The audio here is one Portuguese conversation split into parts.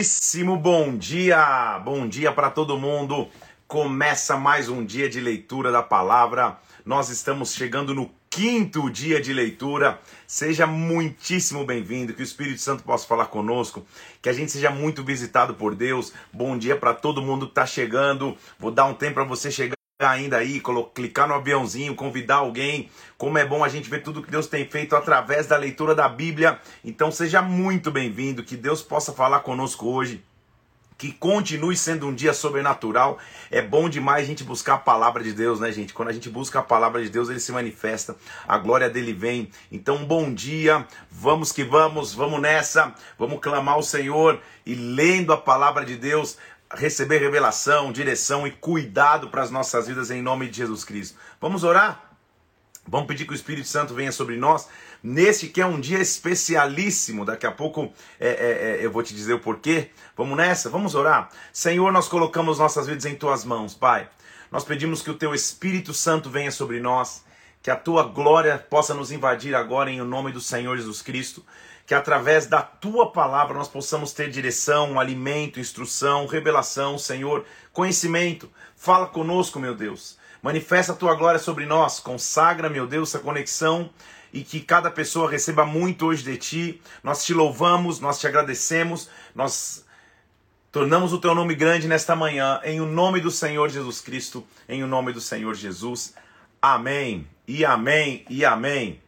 Muitíssimo bom dia, bom dia para todo mundo. Começa mais um dia de leitura da palavra. Nós estamos chegando no quinto dia de leitura. Seja muitíssimo bem-vindo, que o Espírito Santo possa falar conosco, que a gente seja muito visitado por Deus. Bom dia para todo mundo que está chegando. Vou dar um tempo para você chegar ainda aí, clicar no aviãozinho, convidar alguém. Como é bom a gente ver tudo que Deus tem feito através da leitura da Bíblia. Então seja muito bem-vindo, que Deus possa falar conosco hoje. Que continue sendo um dia sobrenatural. É bom demais a gente buscar a palavra de Deus, né, gente? Quando a gente busca a palavra de Deus, ele se manifesta, a glória dele vem. Então, bom dia, vamos que vamos, vamos nessa, vamos clamar ao Senhor e lendo a palavra de Deus, receber revelação, direção e cuidado para as nossas vidas em nome de Jesus Cristo. Vamos orar? Vamos pedir que o Espírito Santo venha sobre nós neste que é um dia especialíssimo. Daqui a pouco é, é, é, eu vou te dizer o porquê. Vamos nessa? Vamos orar? Senhor, nós colocamos nossas vidas em tuas mãos, Pai. Nós pedimos que o teu Espírito Santo venha sobre nós, que a tua glória possa nos invadir agora em nome do Senhor Jesus Cristo que através da tua palavra nós possamos ter direção, alimento, instrução, revelação, Senhor, conhecimento. Fala conosco, meu Deus. Manifesta a tua glória sobre nós. Consagra, meu Deus, essa conexão e que cada pessoa receba muito hoje de ti. Nós te louvamos, nós te agradecemos, nós tornamos o teu nome grande nesta manhã, em o nome do Senhor Jesus Cristo, em o nome do Senhor Jesus. Amém. E amém e amém.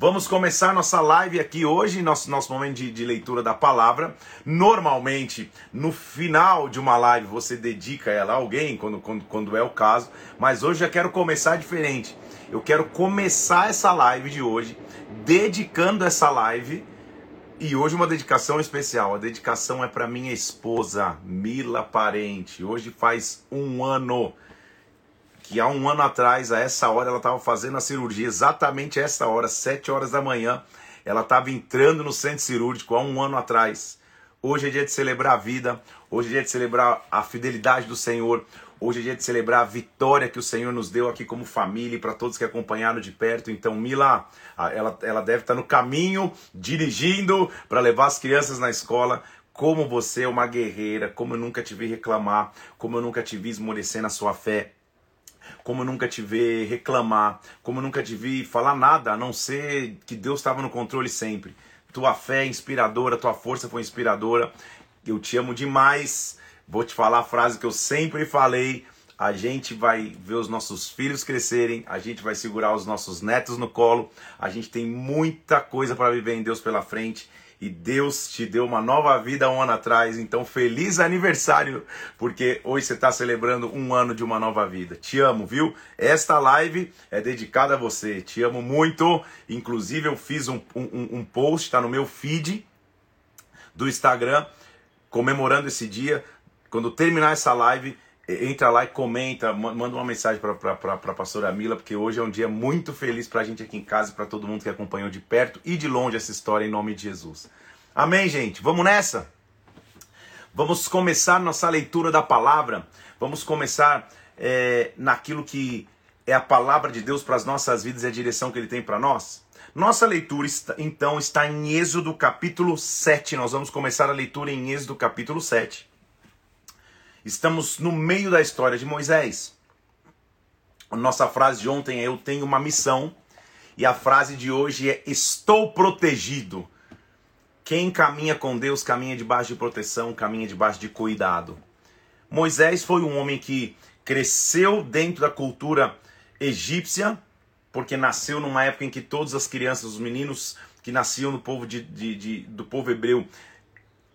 Vamos começar nossa live aqui hoje, nosso, nosso momento de, de, leitura da palavra. Normalmente, no final de uma live, você dedica ela a alguém, quando, quando, quando é o caso. Mas hoje eu quero começar diferente. Eu quero começar essa live de hoje, dedicando essa live. E hoje uma dedicação especial. A dedicação é para minha esposa, Mila Parente. Hoje faz um ano que há um ano atrás, a essa hora, ela estava fazendo a cirurgia, exatamente essa hora, 7 horas da manhã, ela estava entrando no centro cirúrgico há um ano atrás. Hoje é dia de celebrar a vida, hoje é dia de celebrar a fidelidade do Senhor, hoje é dia de celebrar a vitória que o Senhor nos deu aqui como família e para todos que acompanharam de perto. Então, Mila, ela, ela deve estar no caminho, dirigindo para levar as crianças na escola. Como você é uma guerreira, como eu nunca te vi reclamar, como eu nunca te vi esmorecer na sua fé como nunca te vi reclamar, como nunca te vi falar nada, a não ser que Deus estava no controle sempre. Tua fé é inspiradora, tua força foi inspiradora. Eu te amo demais. Vou te falar a frase que eu sempre falei. A gente vai ver os nossos filhos crescerem, a gente vai segurar os nossos netos no colo. A gente tem muita coisa para viver em Deus pela frente e Deus te deu uma nova vida um ano atrás. Então, feliz aniversário, porque hoje você está celebrando um ano de uma nova vida. Te amo, viu? Esta live é dedicada a você. Te amo muito. Inclusive, eu fiz um, um, um post, está no meu feed do Instagram, comemorando esse dia. Quando terminar essa live, entra lá e comenta, manda uma mensagem para a pastora Mila, porque hoje é um dia muito feliz para a gente aqui em casa e para todo mundo que acompanhou de perto e de longe essa história em nome de Jesus. Amém, gente? Vamos nessa? Vamos começar nossa leitura da palavra. Vamos começar é, naquilo que é a palavra de Deus para as nossas vidas e a direção que Ele tem para nós. Nossa leitura, está, então, está em Êxodo capítulo 7. Nós vamos começar a leitura em Êxodo capítulo 7. Estamos no meio da história de Moisés. Nossa frase de ontem é: Eu tenho uma missão. E a frase de hoje é: Estou protegido. Quem caminha com Deus caminha debaixo de proteção, caminha debaixo de cuidado. Moisés foi um homem que cresceu dentro da cultura egípcia, porque nasceu numa época em que todas as crianças, os meninos que nasciam do povo, de, de, de do povo hebreu,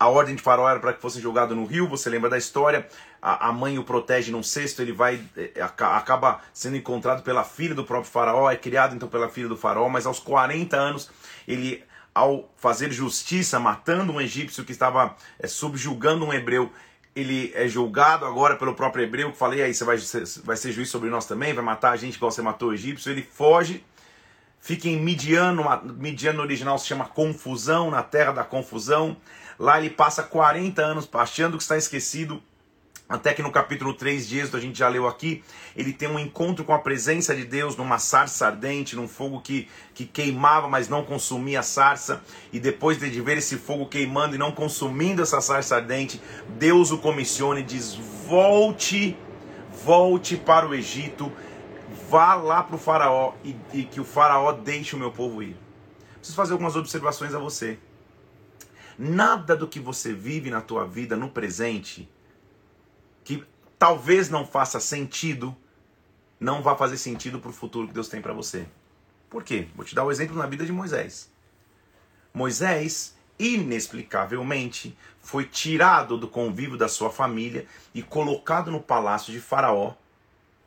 a ordem de Faraó era para que fosse jogado no rio, você lembra da história? A, a mãe o protege num cesto, ele vai é, acaba sendo encontrado pela filha do próprio Faraó, é criado então pela filha do Faraó, mas aos 40 anos ele ao fazer justiça, matando um egípcio que estava é, subjugando um hebreu, ele é julgado agora pelo próprio hebreu, que falei, aí você vai, vai ser juiz sobre nós também, vai matar a gente igual você matou o egípcio, ele foge, fica em Midiano, Midiano original se chama confusão, na terra da confusão, Lá ele passa 40 anos achando que está esquecido, Até que no capítulo 3 de Êxodo, a gente já leu aqui, ele tem um encontro com a presença de Deus numa sarça ardente, num fogo que, que queimava, mas não consumia a sarça. E depois de ver esse fogo queimando e não consumindo essa sarça ardente, Deus o comissiona e diz: Volte, volte para o Egito, vá lá para o Faraó e, e que o Faraó deixe o meu povo ir. Preciso fazer algumas observações a você. Nada do que você vive na tua vida no presente que talvez não faça sentido, não vai fazer sentido para o futuro que Deus tem para você. Por quê? Vou te dar o um exemplo na vida de Moisés. Moisés, inexplicavelmente, foi tirado do convívio da sua família e colocado no palácio de Faraó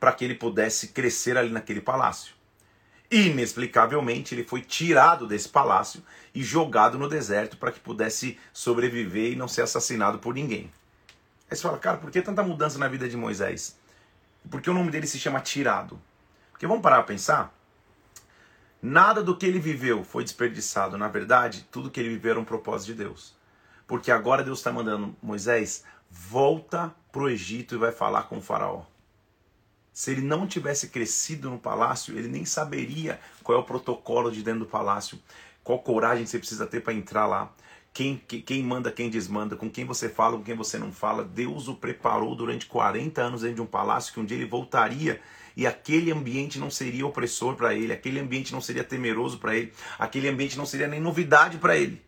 para que ele pudesse crescer ali naquele palácio. Inexplicavelmente, ele foi tirado desse palácio e jogado no deserto para que pudesse sobreviver e não ser assassinado por ninguém. Aí você fala, cara, por que tanta mudança na vida de Moisés? Por que o nome dele se chama Tirado? Porque vamos parar a pensar? Nada do que ele viveu foi desperdiçado. Na verdade, tudo que ele viveu era um propósito de Deus. Porque agora Deus está mandando Moisés, volta para o Egito e vai falar com o faraó. Se ele não tivesse crescido no palácio, ele nem saberia qual é o protocolo de dentro do palácio, qual coragem você precisa ter para entrar lá quem, quem manda, quem desmanda, com quem você fala, com quem você não fala. Deus o preparou durante 40 anos dentro de um palácio que um dia ele voltaria e aquele ambiente não seria opressor para ele, aquele ambiente não seria temeroso para ele, aquele ambiente não seria nem novidade para ele.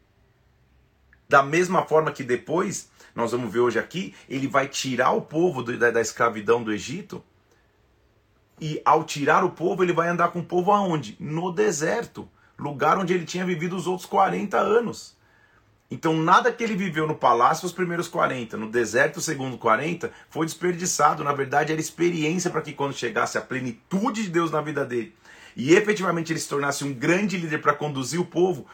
Da mesma forma que depois, nós vamos ver hoje aqui, ele vai tirar o povo do, da, da escravidão do Egito. E ao tirar o povo, ele vai andar com o povo aonde? No deserto, lugar onde ele tinha vivido os outros 40 anos. Então nada que ele viveu no palácio os primeiros 40, no deserto os segundos 40, foi desperdiçado. Na verdade, era experiência para que quando chegasse a plenitude de Deus na vida dele e efetivamente ele se tornasse um grande líder para conduzir o povo,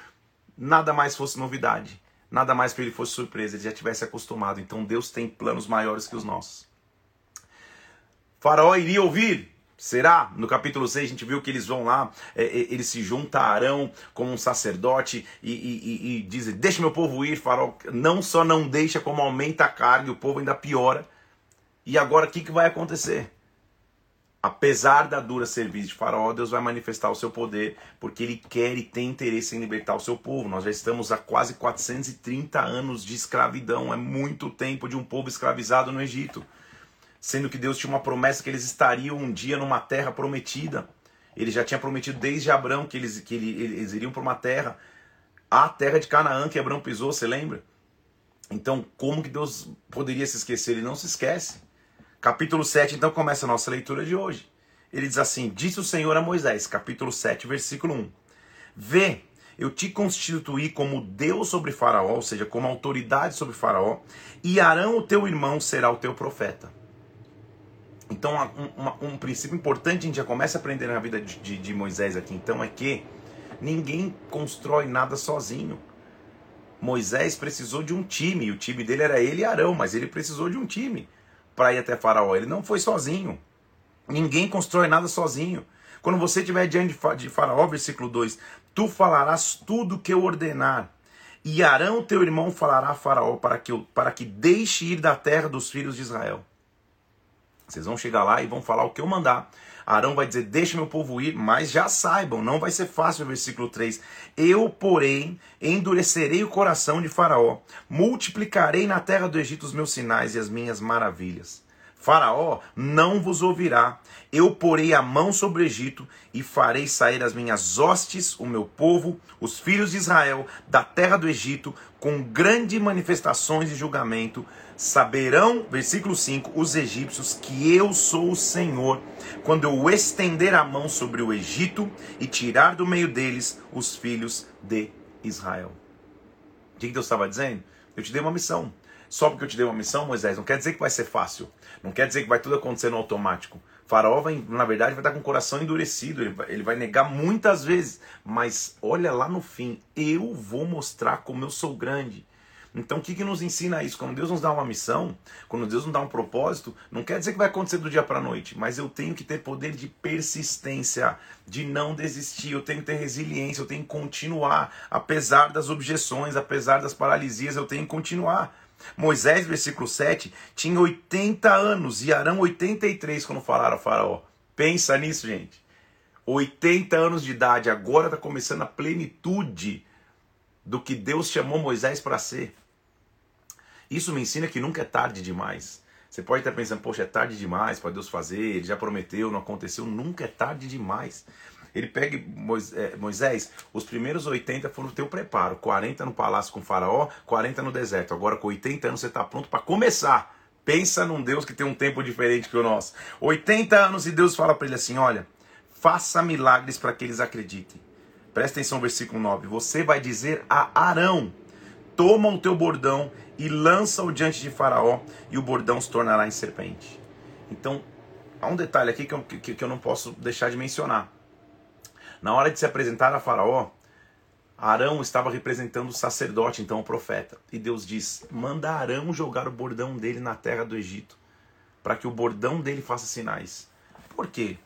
nada mais fosse novidade. Nada mais para ele fosse surpresa, ele já tivesse acostumado. Então Deus tem planos maiores que os nossos. Faraó iria ouvir? Será? No capítulo 6 a gente viu que eles vão lá, é, é, eles se juntam a Arão como um sacerdote e, e, e, dizem: Deixa meu povo ir, Faraó. Não só não deixa, como aumenta a carga e o povo ainda piora. E agora o que, que vai acontecer? Apesar da dura serviço de Faraó, Deus vai manifestar o seu poder, porque ele quer e tem interesse em libertar o seu povo. Nós já estamos há quase 430 anos de escravidão, é muito tempo de um povo escravizado no Egito sendo que Deus tinha uma promessa que eles estariam um dia numa terra prometida. Ele já tinha prometido desde Abraão que eles, que eles iriam para uma terra, a terra de Canaã que Abraão pisou, você lembra? Então, como que Deus poderia se esquecer? Ele não se esquece. Capítulo 7, então, começa a nossa leitura de hoje. Ele diz assim: Disse o Senhor a Moisés, capítulo 7, versículo 1: Vê, eu te constituí como Deus sobre Faraó, ou seja, como autoridade sobre Faraó, e Arão, o teu irmão, será o teu profeta. Então, um, um, princípio importante a gente já começa a aprender na vida de, de, de Moisés aqui, então, é que ninguém constrói nada sozinho. Moisés precisou de um time, o time dele era ele e Arão, mas ele precisou de um time para ir até Faraó. Ele não foi sozinho. Ninguém constrói nada sozinho. Quando você estiver diante de Faraó, versículo 2: Tu falarás tudo que eu ordenar, e Arão, teu irmão, falará a Faraó para que, para que deixe ir da terra dos filhos de Israel. Vocês vão chegar lá e vão falar o que eu mandar. Arão vai dizer: Deixa meu povo ir, mas já saibam, não vai ser fácil. Versículo 3: Eu, porém, endurecerei o coração de Faraó, multiplicarei na terra do Egito os meus sinais e as minhas maravilhas. Faraó não vos ouvirá. Eu porei a mão sobre o Egito e farei sair as minhas hostes, o meu povo, os filhos de Israel, da terra do Egito, com grandes manifestações de julgamento. Saberão, versículo 5, os egípcios que eu sou o Senhor, quando eu estender a mão sobre o Egito e tirar do meio deles os filhos de Israel. O que Deus estava dizendo? Eu te dei uma missão. Só porque eu te dei uma missão, Moisés, não quer dizer que vai ser fácil. Não quer dizer que vai tudo acontecer no automático. Faraó, vai, na verdade, vai estar com o coração endurecido. Ele vai, ele vai negar muitas vezes. Mas olha lá no fim, eu vou mostrar como eu sou grande. Então, o que, que nos ensina isso? Quando Deus nos dá uma missão, quando Deus nos dá um propósito, não quer dizer que vai acontecer do dia para a noite, mas eu tenho que ter poder de persistência, de não desistir, eu tenho que ter resiliência, eu tenho que continuar, apesar das objeções, apesar das paralisias, eu tenho que continuar. Moisés, versículo 7, tinha 80 anos e Arão 83 quando falaram a Faraó. Pensa nisso, gente. 80 anos de idade, agora está começando a plenitude do que Deus chamou Moisés para ser. Isso me ensina que nunca é tarde demais. Você pode estar pensando, poxa, é tarde demais para Deus fazer, ele já prometeu, não aconteceu. Nunca é tarde demais. Ele pega é, Moisés, os primeiros 80 foram o teu preparo, 40 no palácio com Faraó, 40 no deserto. Agora com 80 anos você está pronto para começar. Pensa num Deus que tem um tempo diferente que o nosso. 80 anos e Deus fala para ele assim: olha, faça milagres para que eles acreditem. Presta atenção no versículo 9. Você vai dizer a Arão: toma o teu bordão e lança-o diante de Faraó, e o bordão se tornará em serpente. Então, há um detalhe aqui que eu, que, que eu não posso deixar de mencionar. Na hora de se apresentar a Faraó, Arão estava representando o sacerdote, então o profeta. E Deus diz: manda Arão jogar o bordão dele na terra do Egito, para que o bordão dele faça sinais. Por quê?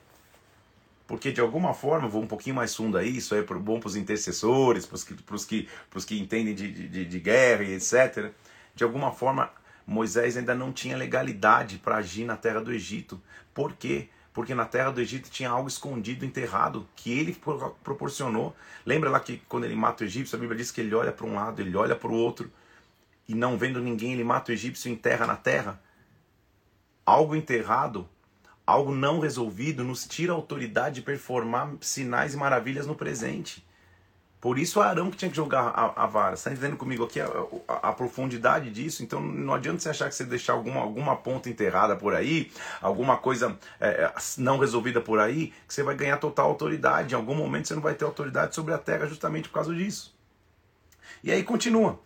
Porque de alguma forma, vou um pouquinho mais fundo aí, isso é bom para os intercessores, para os que, que, que entendem de, de, de guerra e etc. De alguma forma, Moisés ainda não tinha legalidade para agir na terra do Egito. Por quê? porque na terra do Egito tinha algo escondido, enterrado, que ele proporcionou. Lembra lá que quando ele mata o egípcio, a Bíblia diz que ele olha para um lado, ele olha para o outro, e não vendo ninguém, ele mata o egípcio e enterra na terra. Algo enterrado, algo não resolvido, nos tira a autoridade de performar sinais e maravilhas no presente. Por isso Arão que tinha que jogar a, a vara. Você está entendendo comigo aqui a, a, a, profundidade disso? Então não adianta você achar que você deixar alguma, alguma ponta enterrada por aí, alguma coisa é, é, não resolvida por aí, que você vai ganhar total autoridade. Em algum momento você não vai ter autoridade sobre a terra justamente por causa disso. E aí continua.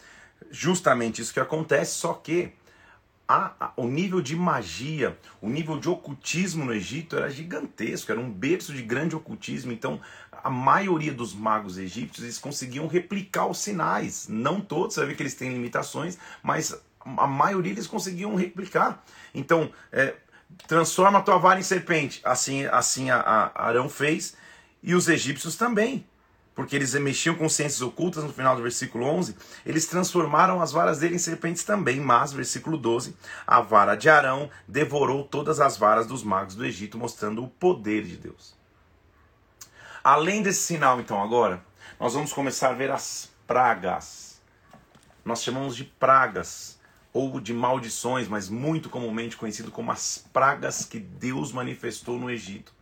Justamente isso que acontece, só que o nível de magia, o nível de ocultismo no Egito era gigantesco, era um berço de grande ocultismo. Então, a maioria dos magos egípcios eles conseguiam replicar os sinais. Não todos, você ver que eles têm limitações, mas a maioria eles conseguiam replicar. Então, é, transforma a tua vara em serpente. Assim, assim a, a Arão fez, e os egípcios também porque eles mexiam com ciências ocultas no final do versículo 11, eles transformaram as varas dele em serpentes também, mas, versículo 12, a vara de Arão devorou todas as varas dos magos do Egito, mostrando o poder de Deus. Além desse sinal, então, agora, nós vamos começar a ver as pragas. Nós chamamos de pragas ou de maldições, mas muito comumente conhecido como as pragas que Deus manifestou no Egito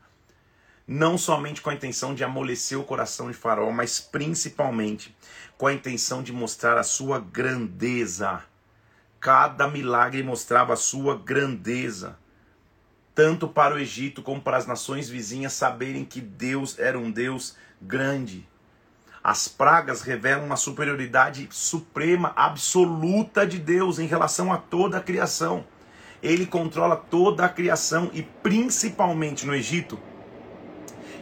não somente com a intenção de amolecer o coração de Faraó, mas principalmente com a intenção de mostrar a sua grandeza. Cada milagre mostrava a sua grandeza, tanto para o Egito como para as nações vizinhas saberem que Deus era um Deus grande. As pragas revelam uma superioridade suprema, absoluta de Deus em relação a toda a criação. Ele controla toda a criação e principalmente no Egito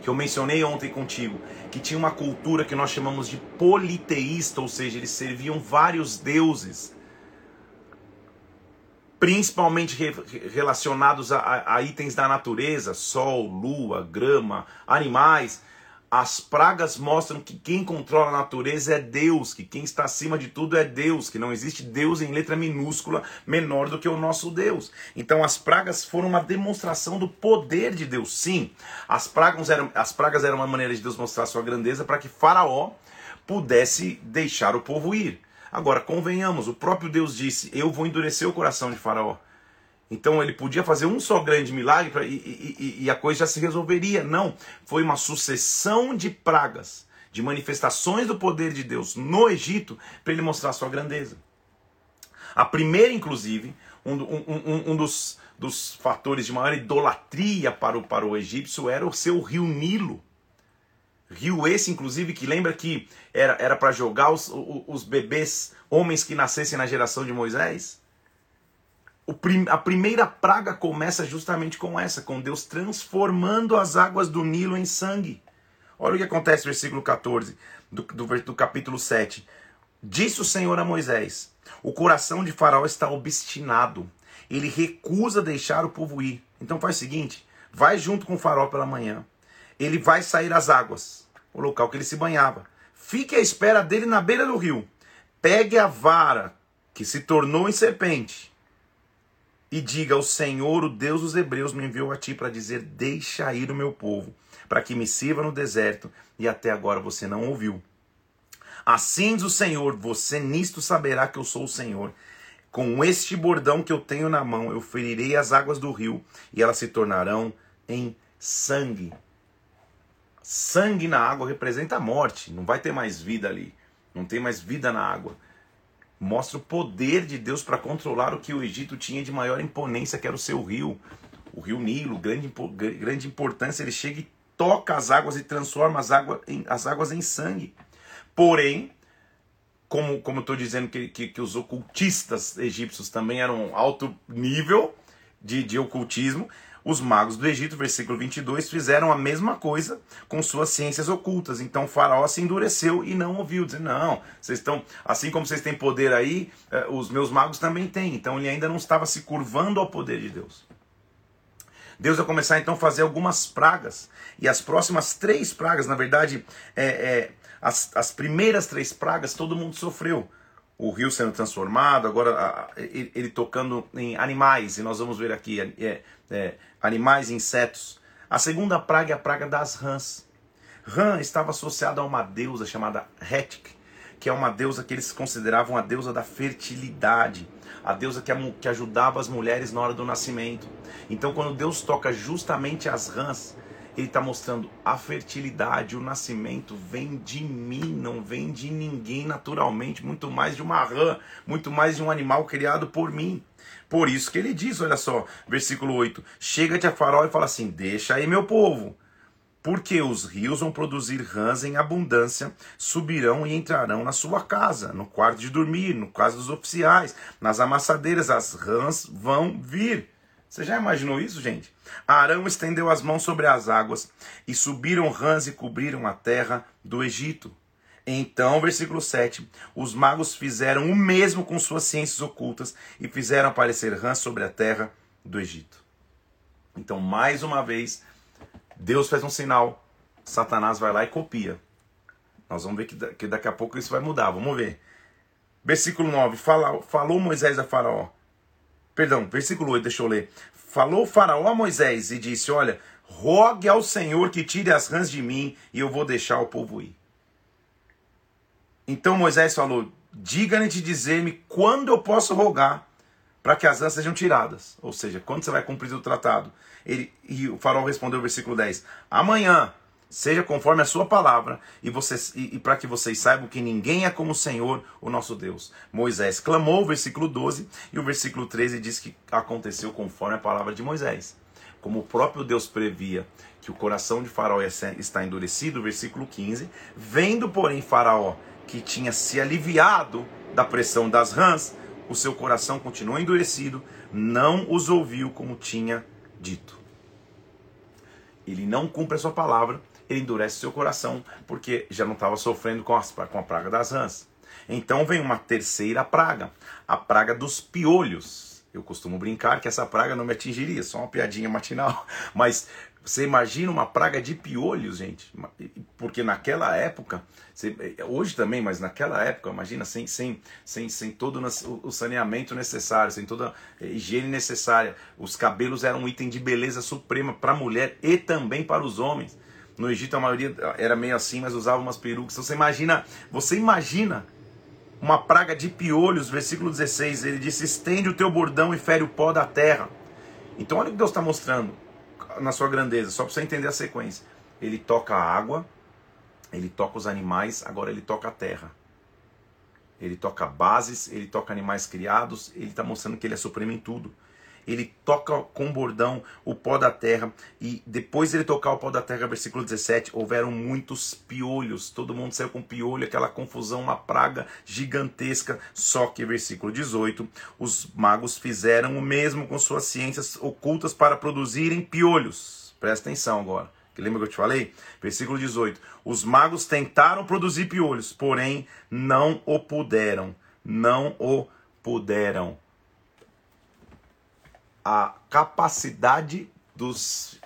que eu mencionei ontem contigo, que tinha uma cultura que nós chamamos de politeísta, ou seja, eles serviam vários deuses, principalmente re relacionados a, a itens da natureza, sol, lua, grama, animais. As pragas mostram que quem controla a natureza é Deus, que quem está acima de tudo é Deus, que não existe Deus em letra minúscula menor do que o nosso Deus. Então as pragas foram uma demonstração do poder de Deus. Sim, as pragas eram, as pragas eram uma maneira de Deus mostrar sua grandeza para que Faraó pudesse deixar o povo ir. Agora, convenhamos, o próprio Deus disse: Eu vou endurecer o coração de Faraó. Então ele podia fazer um só grande milagre pra, e, e, e, a coisa já se resolveria. Não, foi uma sucessão de pragas, de manifestações do poder de Deus no Egito para ele mostrar sua grandeza. A primeira, inclusive, um, um, um dos, dos, fatores de maior idolatria para o, para o egípcio era o seu rio Nilo. Rio esse, inclusive, que lembra que era para jogar os, os, os bebês, homens que nascessem na geração de Moisés a primeira praga começa justamente com essa, com Deus transformando as águas do Nilo em sangue. Olha o que acontece no versículo 14 do, do, do capítulo 7. Disse o Senhor a Moisés: O coração de Faraó está obstinado, ele recusa deixar o povo ir. Então faz o seguinte: vai junto com o Faraó pela manhã, ele vai sair às águas, o local que ele se banhava. Fique à espera dele na beira do rio. Pegue a vara que se tornou em serpente, e diga: O Senhor, o Deus dos Hebreus, me enviou a ti para dizer: Deixa ir o meu povo, para que me sirva no deserto, e até agora você não ouviu. Assim diz o Senhor: Você nisto saberá que eu sou o Senhor. Com este bordão que eu tenho na mão, eu ferirei as águas do rio, e elas se tornarão em sangue. Sangue na água representa a morte, não vai ter mais vida ali, não tem mais vida na água mostra o poder de Deus para controlar o que o Egito tinha de maior imponência, que era o seu rio, o rio Nilo, grande, grande importância. Ele chega e toca as águas e transforma as, água em, as águas em sangue. Porém, como, como estou dizendo que, que, que, os ocultistas egípcios também eram alto nível de, de ocultismo, os magos do Egito, versículo 22, fizeram a mesma coisa com suas ciências ocultas. Então o faraó se endureceu e não ouviu. Dizer, não, vocês estão, assim como vocês têm poder aí, eh, os meus magos também têm. Então ele ainda não estava se curvando ao poder de Deus. Deus vai começar então a fazer algumas pragas. E as próximas três pragas, na verdade, é, é, as, as primeiras três pragas todo mundo sofreu o rio sendo transformado, agora ele, ele, tocando em animais, e nós vamos ver aqui é, é, animais e insetos. A segunda praga é a praga das rãs. Rã estava associada a uma deusa chamada Hetik, que é uma deusa que eles consideravam a deusa da fertilidade, a deusa que, que ajudava as mulheres na hora do nascimento. Então, quando Deus toca justamente as rãs, ele está mostrando a fertilidade, o nascimento vem de mim, não vem de ninguém naturalmente, muito mais de uma rã, muito mais de um animal criado por mim. Por isso que ele diz, olha só, versículo 8: Chega-te a farol e fala assim: Deixa aí meu povo, porque os rios vão produzir rãs em abundância, subirão e entrarão na sua casa, no quarto de dormir, no caso dos oficiais, nas amassadeiras, as rãs vão vir. Você já imaginou isso, gente? Arão estendeu as mãos sobre as águas, e subiram rãs e cobriram a terra do Egito. Então, versículo 7, os magos fizeram o mesmo com suas ciências ocultas e fizeram aparecer rãs sobre a terra do Egito. Então, mais uma vez, Deus faz um sinal, Satanás vai lá e copia. Nós vamos ver que daqui a pouco isso vai mudar, vamos ver. Versículo 9, fala, falou Moisés a Faraó. Perdão, versículo 8, deixa eu ler. Falou Faraó a Moisés e disse: Olha, rogue ao Senhor que tire as rãs de mim e eu vou deixar o povo ir. Então Moisés falou: Diga-lhe de dizer-me quando eu posso rogar para que as rãs sejam tiradas. Ou seja, quando você vai cumprir o tratado. Ele, e o farol respondeu, versículo 10: Amanhã, seja conforme a sua palavra, e, e, e para que vocês saibam que ninguém é como o Senhor, o nosso Deus. Moisés clamou, versículo 12, e o versículo 13 diz que aconteceu conforme a palavra de Moisés. Como o próprio Deus previa que o coração de Faraó está endurecido, versículo 15, vendo, porém, Faraó que tinha se aliviado da pressão das rãs, o seu coração continuou endurecido, não os ouviu como tinha dito. Ele não cumpre a sua palavra, ele endurece seu coração, porque já não estava sofrendo com a, com a praga das rãs. Então vem uma terceira praga, a praga dos piolhos. Eu costumo brincar que essa praga não me atingiria, só uma piadinha matinal, mas você imagina uma praga de piolhos, gente? Porque naquela época, hoje também, mas naquela época, imagina, sem, sem, sem, sem todo o saneamento necessário, sem toda a higiene necessária. Os cabelos eram um item de beleza suprema para a mulher e também para os homens. No Egito a maioria era meio assim, mas usava umas perucas. Então, você imagina, você imagina uma praga de piolhos, versículo 16, ele disse: estende o teu bordão e fere o pó da terra. Então olha o que Deus está mostrando na sua grandeza, só para você entender a sequência. Ele toca a água, ele toca os animais, agora ele toca a terra. Ele toca bases, ele toca animais criados, ele está mostrando que ele é supremo em tudo ele toca com bordão o pó da terra, e depois ele tocar o pó da terra, versículo 17, houveram muitos piolhos, todo mundo saiu com piolho, aquela confusão, uma praga gigantesca, só que, versículo 18, os magos fizeram o mesmo com suas ciências ocultas para produzirem piolhos. Presta atenção agora. Lembra que eu te falei? Versículo 18. Os magos tentaram produzir piolhos, porém não o puderam. Não o puderam a capacidade dos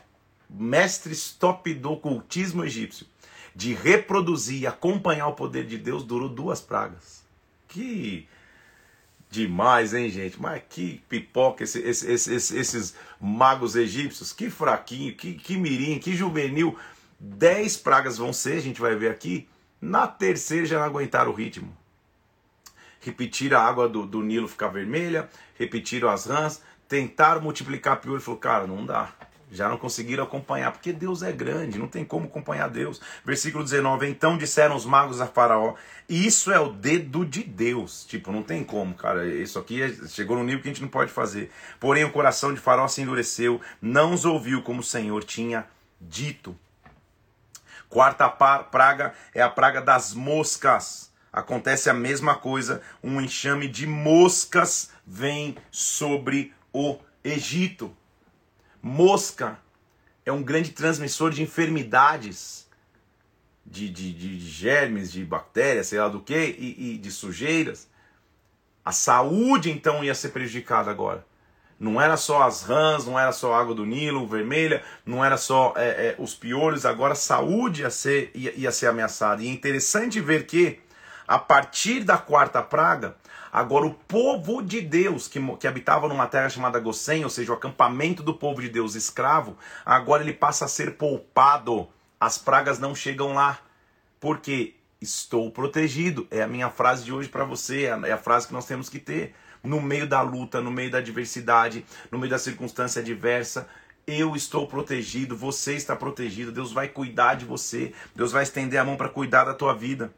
mestres top do ocultismo egípcio de reproduzir e acompanhar o poder de Deus durou duas pragas. Que Demais, hein, gente? Mas que pipoca esse, esse, esse, esses magos egípcios. Que fraquinho, que, que mirim, que juvenil. Dez pragas vão ser, a gente vai ver aqui. Na terceira já não aguentaram o ritmo. Repetiram a água do, do Nilo ficar vermelha, repetiram as rãs, tentaram multiplicar pior e falou, cara, não dá. Já não conseguiram acompanhar, porque Deus é grande, não tem como acompanhar Deus. Versículo 19: Então disseram os magos a Faraó: Isso é o dedo de Deus. Tipo, não tem como, cara. Isso aqui é, chegou no nível que a gente não pode fazer. Porém, o coração de Faraó se endureceu, não os ouviu como o Senhor tinha dito. Quarta praga é a praga das moscas. Acontece a mesma coisa, um enxame de moscas vem sobre o Egito. Mosca é um grande transmissor de enfermidades, de, de, de germes, de bactérias, sei lá do que, e, e de sujeiras. A saúde então ia ser prejudicada agora. Não era só as rãs, não era só a água do Nilo vermelha, não era só é, é, os piolhos, agora a saúde ia ser, ia, ia ser ameaçada. E é interessante ver que, a partir da quarta praga, Agora, o povo de Deus, que, que habitava numa terra chamada Gossém, ou seja, o acampamento do povo de Deus escravo, agora ele passa a ser poupado. As pragas não chegam lá. Porque estou protegido. É a minha frase de hoje para você, é, é a frase que nós temos que ter. No meio da luta, no meio da adversidade, no meio da circunstância adversa, eu estou protegido, você está protegido, Deus vai cuidar de você, Deus vai estender a mão para cuidar da tua vida.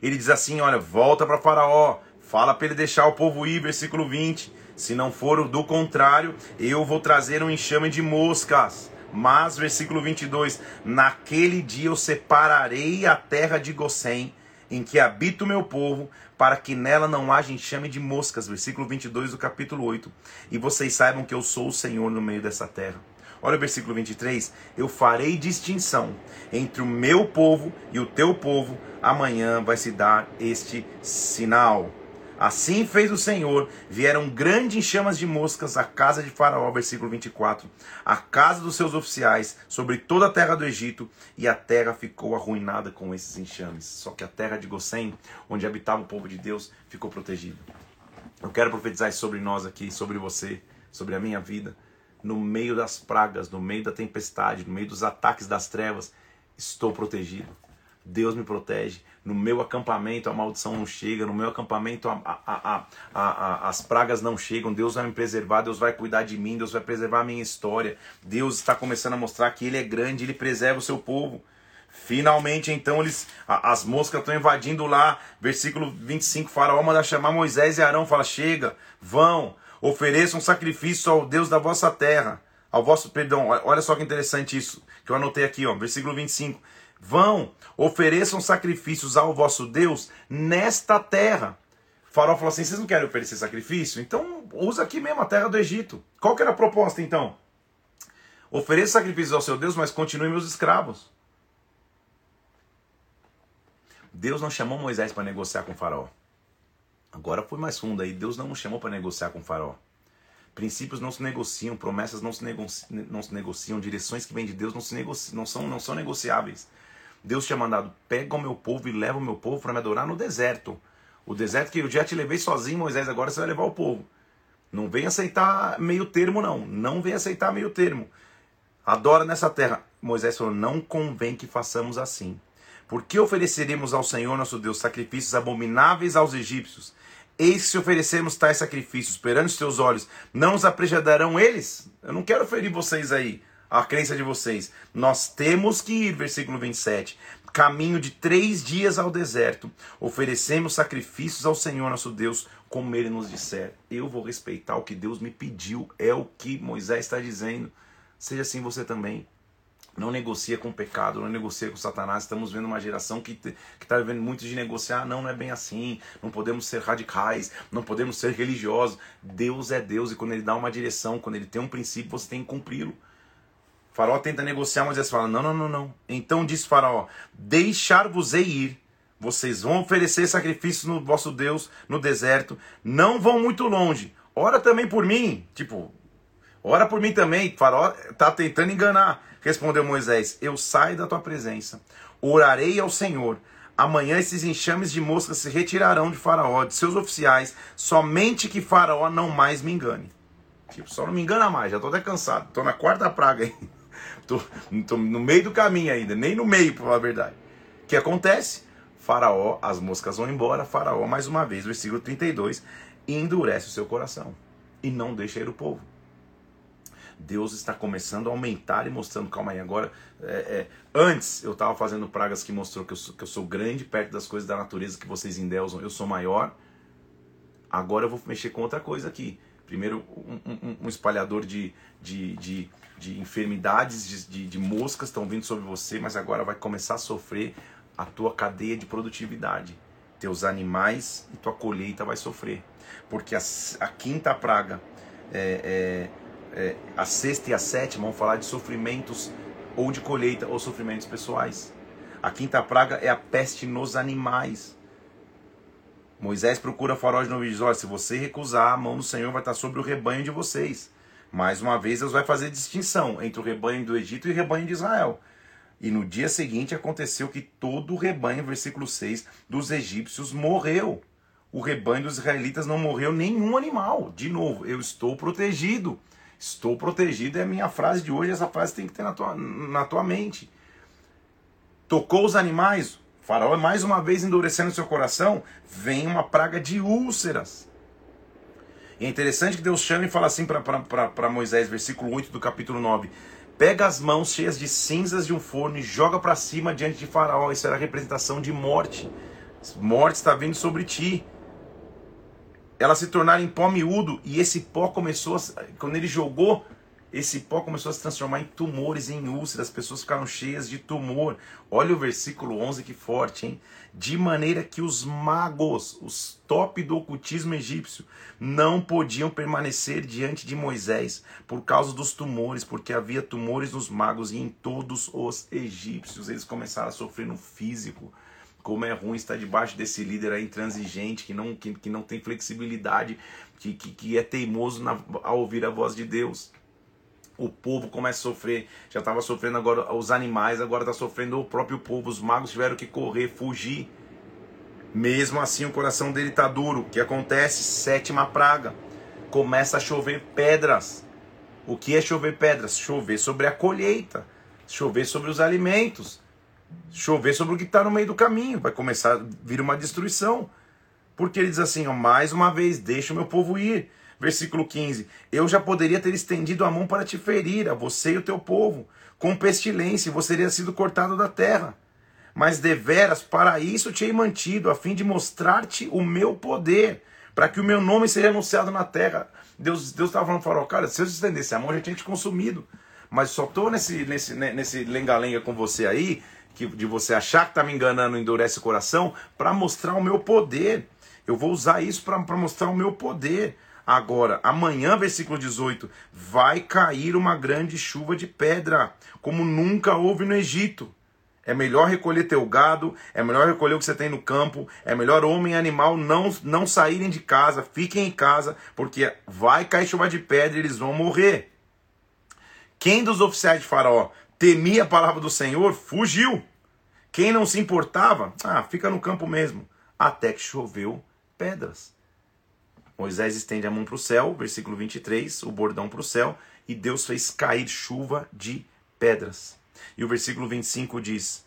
Ele diz assim: olha, volta para Faraó, Fala para ele deixar o povo ir, versículo 20. Se não for do contrário, eu vou trazer um enxame de moscas. Mas, versículo 22, naquele dia eu separarei a terra de Gossém, em que habita o meu povo, para que nela não haja enxame de moscas. Versículo 22 do capítulo 8. E vocês saibam que eu sou o Senhor no meio dessa terra. Olha o versículo 23. Eu farei distinção entre o meu povo e o teu povo. Amanhã vai se dar este sinal. Assim fez o Senhor, vieram grandes chamas de moscas à casa de Faraó, versículo 24, à casa dos seus oficiais, sobre toda a terra do Egito, e a terra ficou arruinada com esses enxames. Só que a terra de Gossém, onde habitava o povo de Deus, ficou protegida. Eu quero profetizar sobre nós aqui, sobre você, sobre a minha vida. No meio das pragas, no meio da tempestade, no meio dos ataques das trevas, estou protegido. Deus me protege. No meu acampamento a maldição não chega, no meu acampamento a, a, a, as pragas não chegam. Deus vai me preservar, Deus vai cuidar de mim, Deus vai preservar a minha história. Deus está começando a mostrar que Ele é grande, Ele preserva o seu povo. Finalmente, então, eles, as moscas estão invadindo lá. Versículo 25: Faraó manda chamar Moisés e Arão. Fala: Chega, vão, ofereçam sacrifício ao Deus da vossa terra. Ao vosso perdão, olha só que interessante isso que eu anotei aqui, ó, versículo 25. Vão, ofereçam sacrifícios ao vosso Deus nesta terra. O faraó falou assim: vocês não querem oferecer sacrifício? Então usa aqui mesmo a terra do Egito. Qual que era a proposta então? Ofereça sacrifícios ao seu Deus, mas continue meus escravos. Deus não chamou Moisés para negociar com o faraó. Agora foi mais fundo aí. Deus não nos chamou para negociar com o faraó. Princípios não se negociam, promessas não se, negociam, não se negociam, direções que vêm de Deus não, se não, são, não são negociáveis. Deus tinha mandado, pega o meu povo e leva o meu povo para me adorar no deserto. O deserto que eu já te levei sozinho, Moisés, agora você vai levar o povo. Não vem aceitar meio termo, não. Não vem aceitar meio termo. Adora nessa terra. Moisés falou: não convém que façamos assim. Porque ofereceremos ao Senhor nosso Deus sacrifícios abomináveis aos egípcios Eis se oferecermos tais sacrifícios perante os teus olhos, não os apresentarão eles? Eu não quero ferir vocês aí, a crença de vocês. Nós temos que ir, versículo 27. Caminho de três dias ao deserto, oferecemos sacrifícios ao Senhor nosso Deus, como ele nos disser. Eu vou respeitar o que Deus me pediu, é o que Moisés está dizendo. Seja assim você também não negocia com o pecado, não negocia com Satanás. Estamos vendo uma geração que está vivendo muito de negociar. Não, não é bem assim. Não podemos ser radicais, não podemos ser religiosos. Deus é Deus e quando Ele dá uma direção, quando Ele tem um princípio, você tem que cumpri-lo. Faraó tenta negociar, mas eles falam: não, não, não, não. Então diz Faraó: deixar-vos-ei ir. Vocês vão oferecer sacrifícios no vosso Deus no deserto. Não vão muito longe. Ora também por mim. Tipo, ora por mim também. Faraó está tentando enganar. Respondeu Moisés: Eu saio da tua presença, orarei ao Senhor, Amanhã esses enxames de moscas se retirarão de Faraó, de seus oficiais, somente que Faraó não mais me engane. Tipo, só não me engana mais, já tô até cansado. Tô na quarta praga aí. Tô, tô no meio do caminho ainda, nem no meio, pra falar a verdade. O que acontece? Faraó, as moscas vão embora, Faraó, mais uma vez, versículo 32, endurece o seu coração e não deixa ir o povo. Deus está começando a aumentar e mostrando, calma aí, agora. É, é, antes eu estava fazendo pragas que mostrou que eu, sou, que eu sou grande perto das coisas da natureza que vocês endeusam, eu sou maior. Agora eu vou mexer com outra coisa aqui. Primeiro, um, um, um espalhador de, de, de, de enfermidades, de, de, moscas estão vindo sobre você, mas agora vai começar a sofrer a tua cadeia de produtividade. Teus animais e tua colheita vai sofrer. Porque a, a quinta praga, é, é, é, a sexta e a sétima vão falar de sofrimentos ou de colheita ou sofrimentos pessoais. A quinta praga é a peste nos animais. Moisés procura Faraó de novo e diz: Olha, se você recusar, a mão do Senhor vai estar sobre o rebanho de vocês. Mais uma vez, Deus vai fazer distinção entre o rebanho do Egito e o rebanho de Israel. E no dia seguinte aconteceu que todo o rebanho, versículo 6, dos egípcios morreu. O rebanho dos israelitas não morreu nenhum animal. De novo, eu estou protegido. Estou protegido é a minha frase de hoje. Essa frase tem que ter na tua, na tua mente. Tocou os animais, faraó mais uma vez endurecendo seu coração, vem uma praga de úlceras. E é interessante que Deus chama e fala assim para Moisés, versículo 8 do capítulo 9: Pega as mãos cheias de cinzas de um forno e joga para cima diante de Faraó. Isso era a representação de morte. Morte está vindo sobre ti. Ela se tornaram em pó miúdo e esse pó começou, a, quando ele jogou, esse pó começou a se transformar em tumores, em úlceras. As pessoas ficaram cheias de tumor. Olha o versículo 11 que forte, hein? de maneira que os magos, os top do ocultismo egípcio, não podiam permanecer diante de Moisés por causa dos tumores, porque havia tumores nos magos e em todos os egípcios. Eles começaram a sofrer no físico. Como é ruim estar debaixo desse líder aí intransigente, que não, que, que não tem flexibilidade, que, que, que é teimoso na, ao ouvir a voz de Deus o povo começa a sofrer. Já estava sofrendo agora os animais, agora está sofrendo o próprio povo. Os magos tiveram que correr, fugir. Mesmo assim, o coração dele está duro. O que acontece? Sétima praga. Começa a chover pedras. O que é chover pedras? Chover sobre a colheita, chover sobre os alimentos, chover sobre o que está no meio do caminho. Vai começar a vir uma destruição. Porque ele diz assim: ó, mais uma vez, deixa o meu povo ir. Versículo 15: Eu já poderia ter estendido a mão para te ferir, a você e o teu povo, com pestilência, e você teria sido cortado da terra. Mas deveras, para isso te hei mantido, a fim de mostrar-te o meu poder, para que o meu nome seja anunciado na terra. Deus Deus estava falando para cara, se eu estendesse a mão, já tinha te consumido. Mas só estou nesse, nesse, nesse lenga-lenga com você aí, que, de você achar que está me enganando, endurece o coração, para mostrar o meu poder. Eu vou usar isso para mostrar o meu poder. Agora, amanhã, versículo 18: vai cair uma grande chuva de pedra, como nunca houve no Egito. É melhor recolher teu gado, é melhor recolher o que você tem no campo, é melhor homem e animal não, não saírem de casa, fiquem em casa, porque vai cair chuva de pedra e eles vão morrer. Quem dos oficiais de Faraó temia a palavra do Senhor, fugiu. Quem não se importava, ah, fica no campo mesmo. Até que choveu pedras. Moisés estende a mão para o céu, versículo 23, o bordão para o céu, e Deus fez cair chuva de pedras. E o versículo 25 diz: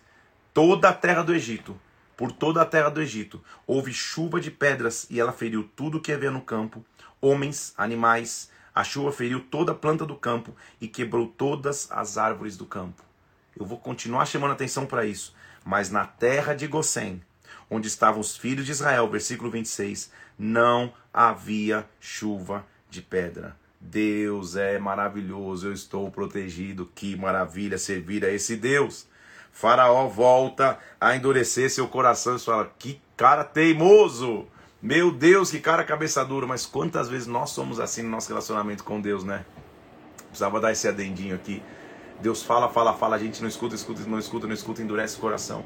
Toda a terra do Egito, por toda a terra do Egito, houve chuva de pedras, e ela feriu tudo que havia no campo, homens, animais. A chuva feriu toda a planta do campo e quebrou todas as árvores do campo. Eu vou continuar chamando atenção para isso. Mas na terra de Gossém, onde estavam os filhos de Israel, versículo 26, não havia chuva de pedra. Deus é maravilhoso, eu estou protegido. Que maravilha servir a esse Deus. Faraó volta a endurecer seu coração e fala: Que cara teimoso! Meu Deus, que cara cabeça dura. Mas quantas vezes nós somos assim no nosso relacionamento com Deus, né? Precisava dar esse adendinho aqui. Deus fala, fala, fala, a gente não escuta, escuta, não escuta, não escuta, endurece o coração.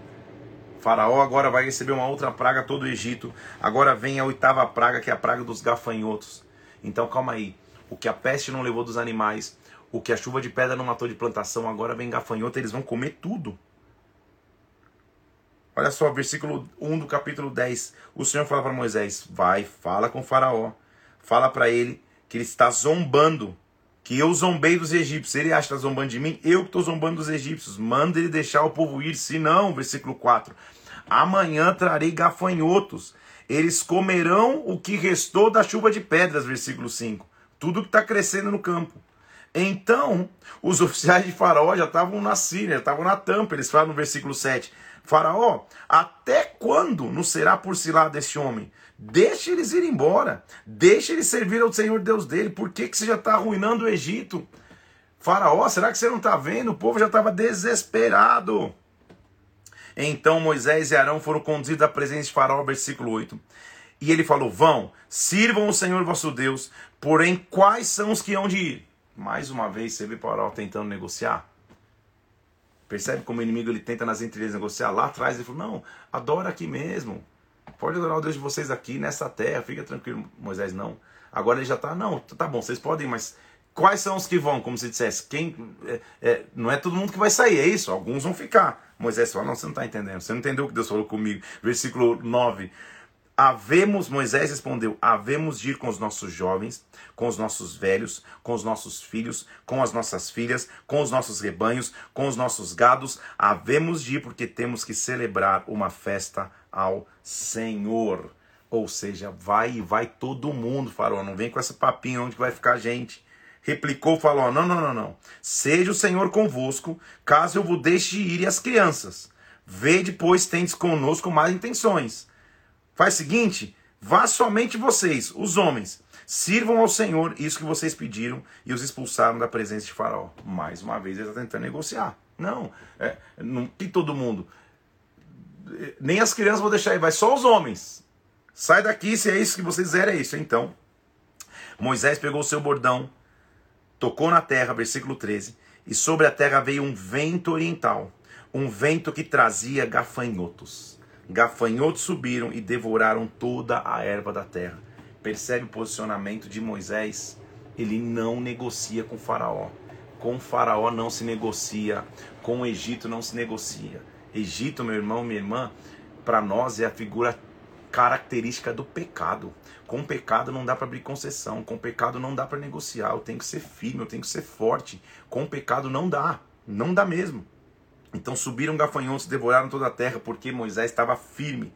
Faraó agora vai receber uma outra praga todo o Egito. Agora vem a oitava praga, que é a praga dos gafanhotos. Então calma aí. O que a peste não levou dos animais, o que a chuva de pedra não matou de plantação, agora vem gafanhoto, eles vão comer tudo. Olha só, versículo 1 do capítulo 10. O Senhor fala para Moisés: Vai, fala com Faraó. Fala para ele que ele está zombando. Que eu zombei dos egípcios. Ele acha que está zombando de mim? Eu que estou zombando dos egípcios. Manda ele deixar o povo ir. Se não, versículo 4. Amanhã trarei gafanhotos. Eles comerão o que restou da chuva de pedras. Versículo 5. Tudo que está crescendo no campo. Então, os oficiais de Faraó já estavam na Síria, estavam na tampa. Eles falam no versículo 7 Faraó, até quando nos será por cilada este homem? Deixe eles ir embora. Deixe eles servir ao Senhor Deus dele. Por que, que você já está arruinando o Egito? Faraó, será que você não está vendo? O povo já estava desesperado. Então Moisés e Arão foram conduzidos à presença de Faraó, versículo 8. E ele falou: Vão, sirvam o Senhor vosso Deus, porém quais são os que hão de ir? Mais uma vez, você vê Faraó tentando negociar. Percebe como o inimigo ele tenta nas entrelinhas negociar? Lá atrás ele falou: não, adora aqui mesmo. Pode adorar o Deus de vocês aqui nessa terra, fica tranquilo. Moisés não. Agora ele já está, não, tá bom, vocês podem, mas quais são os que vão? Como se dissesse, quem é, é, não é todo mundo que vai sair, é isso, alguns vão ficar. Moisés falou: não, você não está entendendo, você não entendeu o que Deus falou comigo. Versículo 9. Havemos, Moisés respondeu: Havemos de ir com os nossos jovens, com os nossos velhos, com os nossos filhos, com as nossas filhas, com os nossos rebanhos, com os nossos gados. Havemos de ir porque temos que celebrar uma festa ao Senhor. Ou seja, vai e vai todo mundo, Faraó. Não vem com esse papinho onde vai ficar a gente. Replicou Faraó: Não, não, não, não. Seja o Senhor convosco, caso eu vos deixe ir as crianças. Vede, pois, tendes conosco mais intenções Faz o seguinte: vá somente vocês, os homens, sirvam ao Senhor isso que vocês pediram e os expulsaram da presença de Faraó. Mais uma vez ele está tentando negociar. Não, é, não tem todo mundo. Nem as crianças vão deixar aí, vai só os homens. Sai daqui, se é isso que vocês quiserem, é isso. Então, Moisés pegou o seu bordão, tocou na terra, versículo 13, e sobre a terra veio um vento oriental, um vento que trazia gafanhotos Gafanhotos subiram e devoraram toda a erva da terra. Percebe o posicionamento de Moisés? Ele não negocia com Faraó. Com Faraó não se negocia. Com o Egito não se negocia. Egito, meu irmão, minha irmã, para nós é a figura característica do pecado. Com pecado não dá para abrir concessão, com pecado não dá para negociar. Eu tenho que ser firme, eu tenho que ser forte. Com pecado não dá, não dá mesmo. Então subiram gafanhotos, devoraram toda a terra, porque Moisés estava firme.